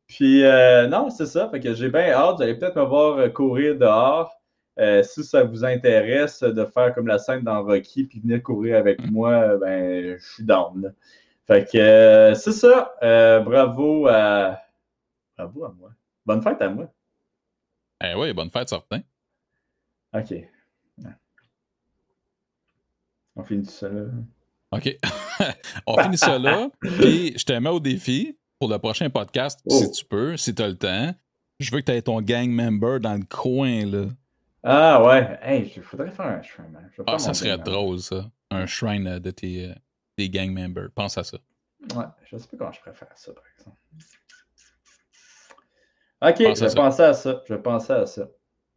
Puis, euh, non, c'est ça. Fait que j'ai bien hâte. Vous allez peut-être me voir courir dehors. Euh, si ça vous intéresse de faire comme la scène dans Rocky puis venir courir avec moi, ben, je suis down. Fait que euh, c'est ça. Bravo à. Bravo à moi. Bonne fête à moi. Eh oui, bonne fête, certain. OK. On finit ça là. OK. On finit ça là. Puis je te mets au défi pour le prochain podcast, Oh. si tu peux, si tu as le temps. Je veux que tu aies ton gang member dans le coin, là. Ah ouais. Hey, il faudrait faire un shrine. hein. Ah, ça serait drôle, ça. Un shrine euh, de tes, euh, des gang members. Pense à ça. Ouais, je sais pas comment je préfère ça, par exemple. Ok, Pense je penser à ça. Je penser à ça.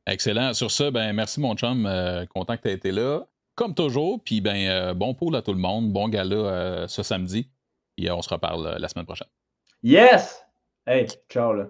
Excellent. Sur ça, ben merci mon chum. Euh, content que tu aies été là. Comme toujours. Puis ben euh, bon pool à tout le monde. Bon gala euh, ce samedi. Et on se reparle la semaine prochaine. Yes! Hey, ciao là.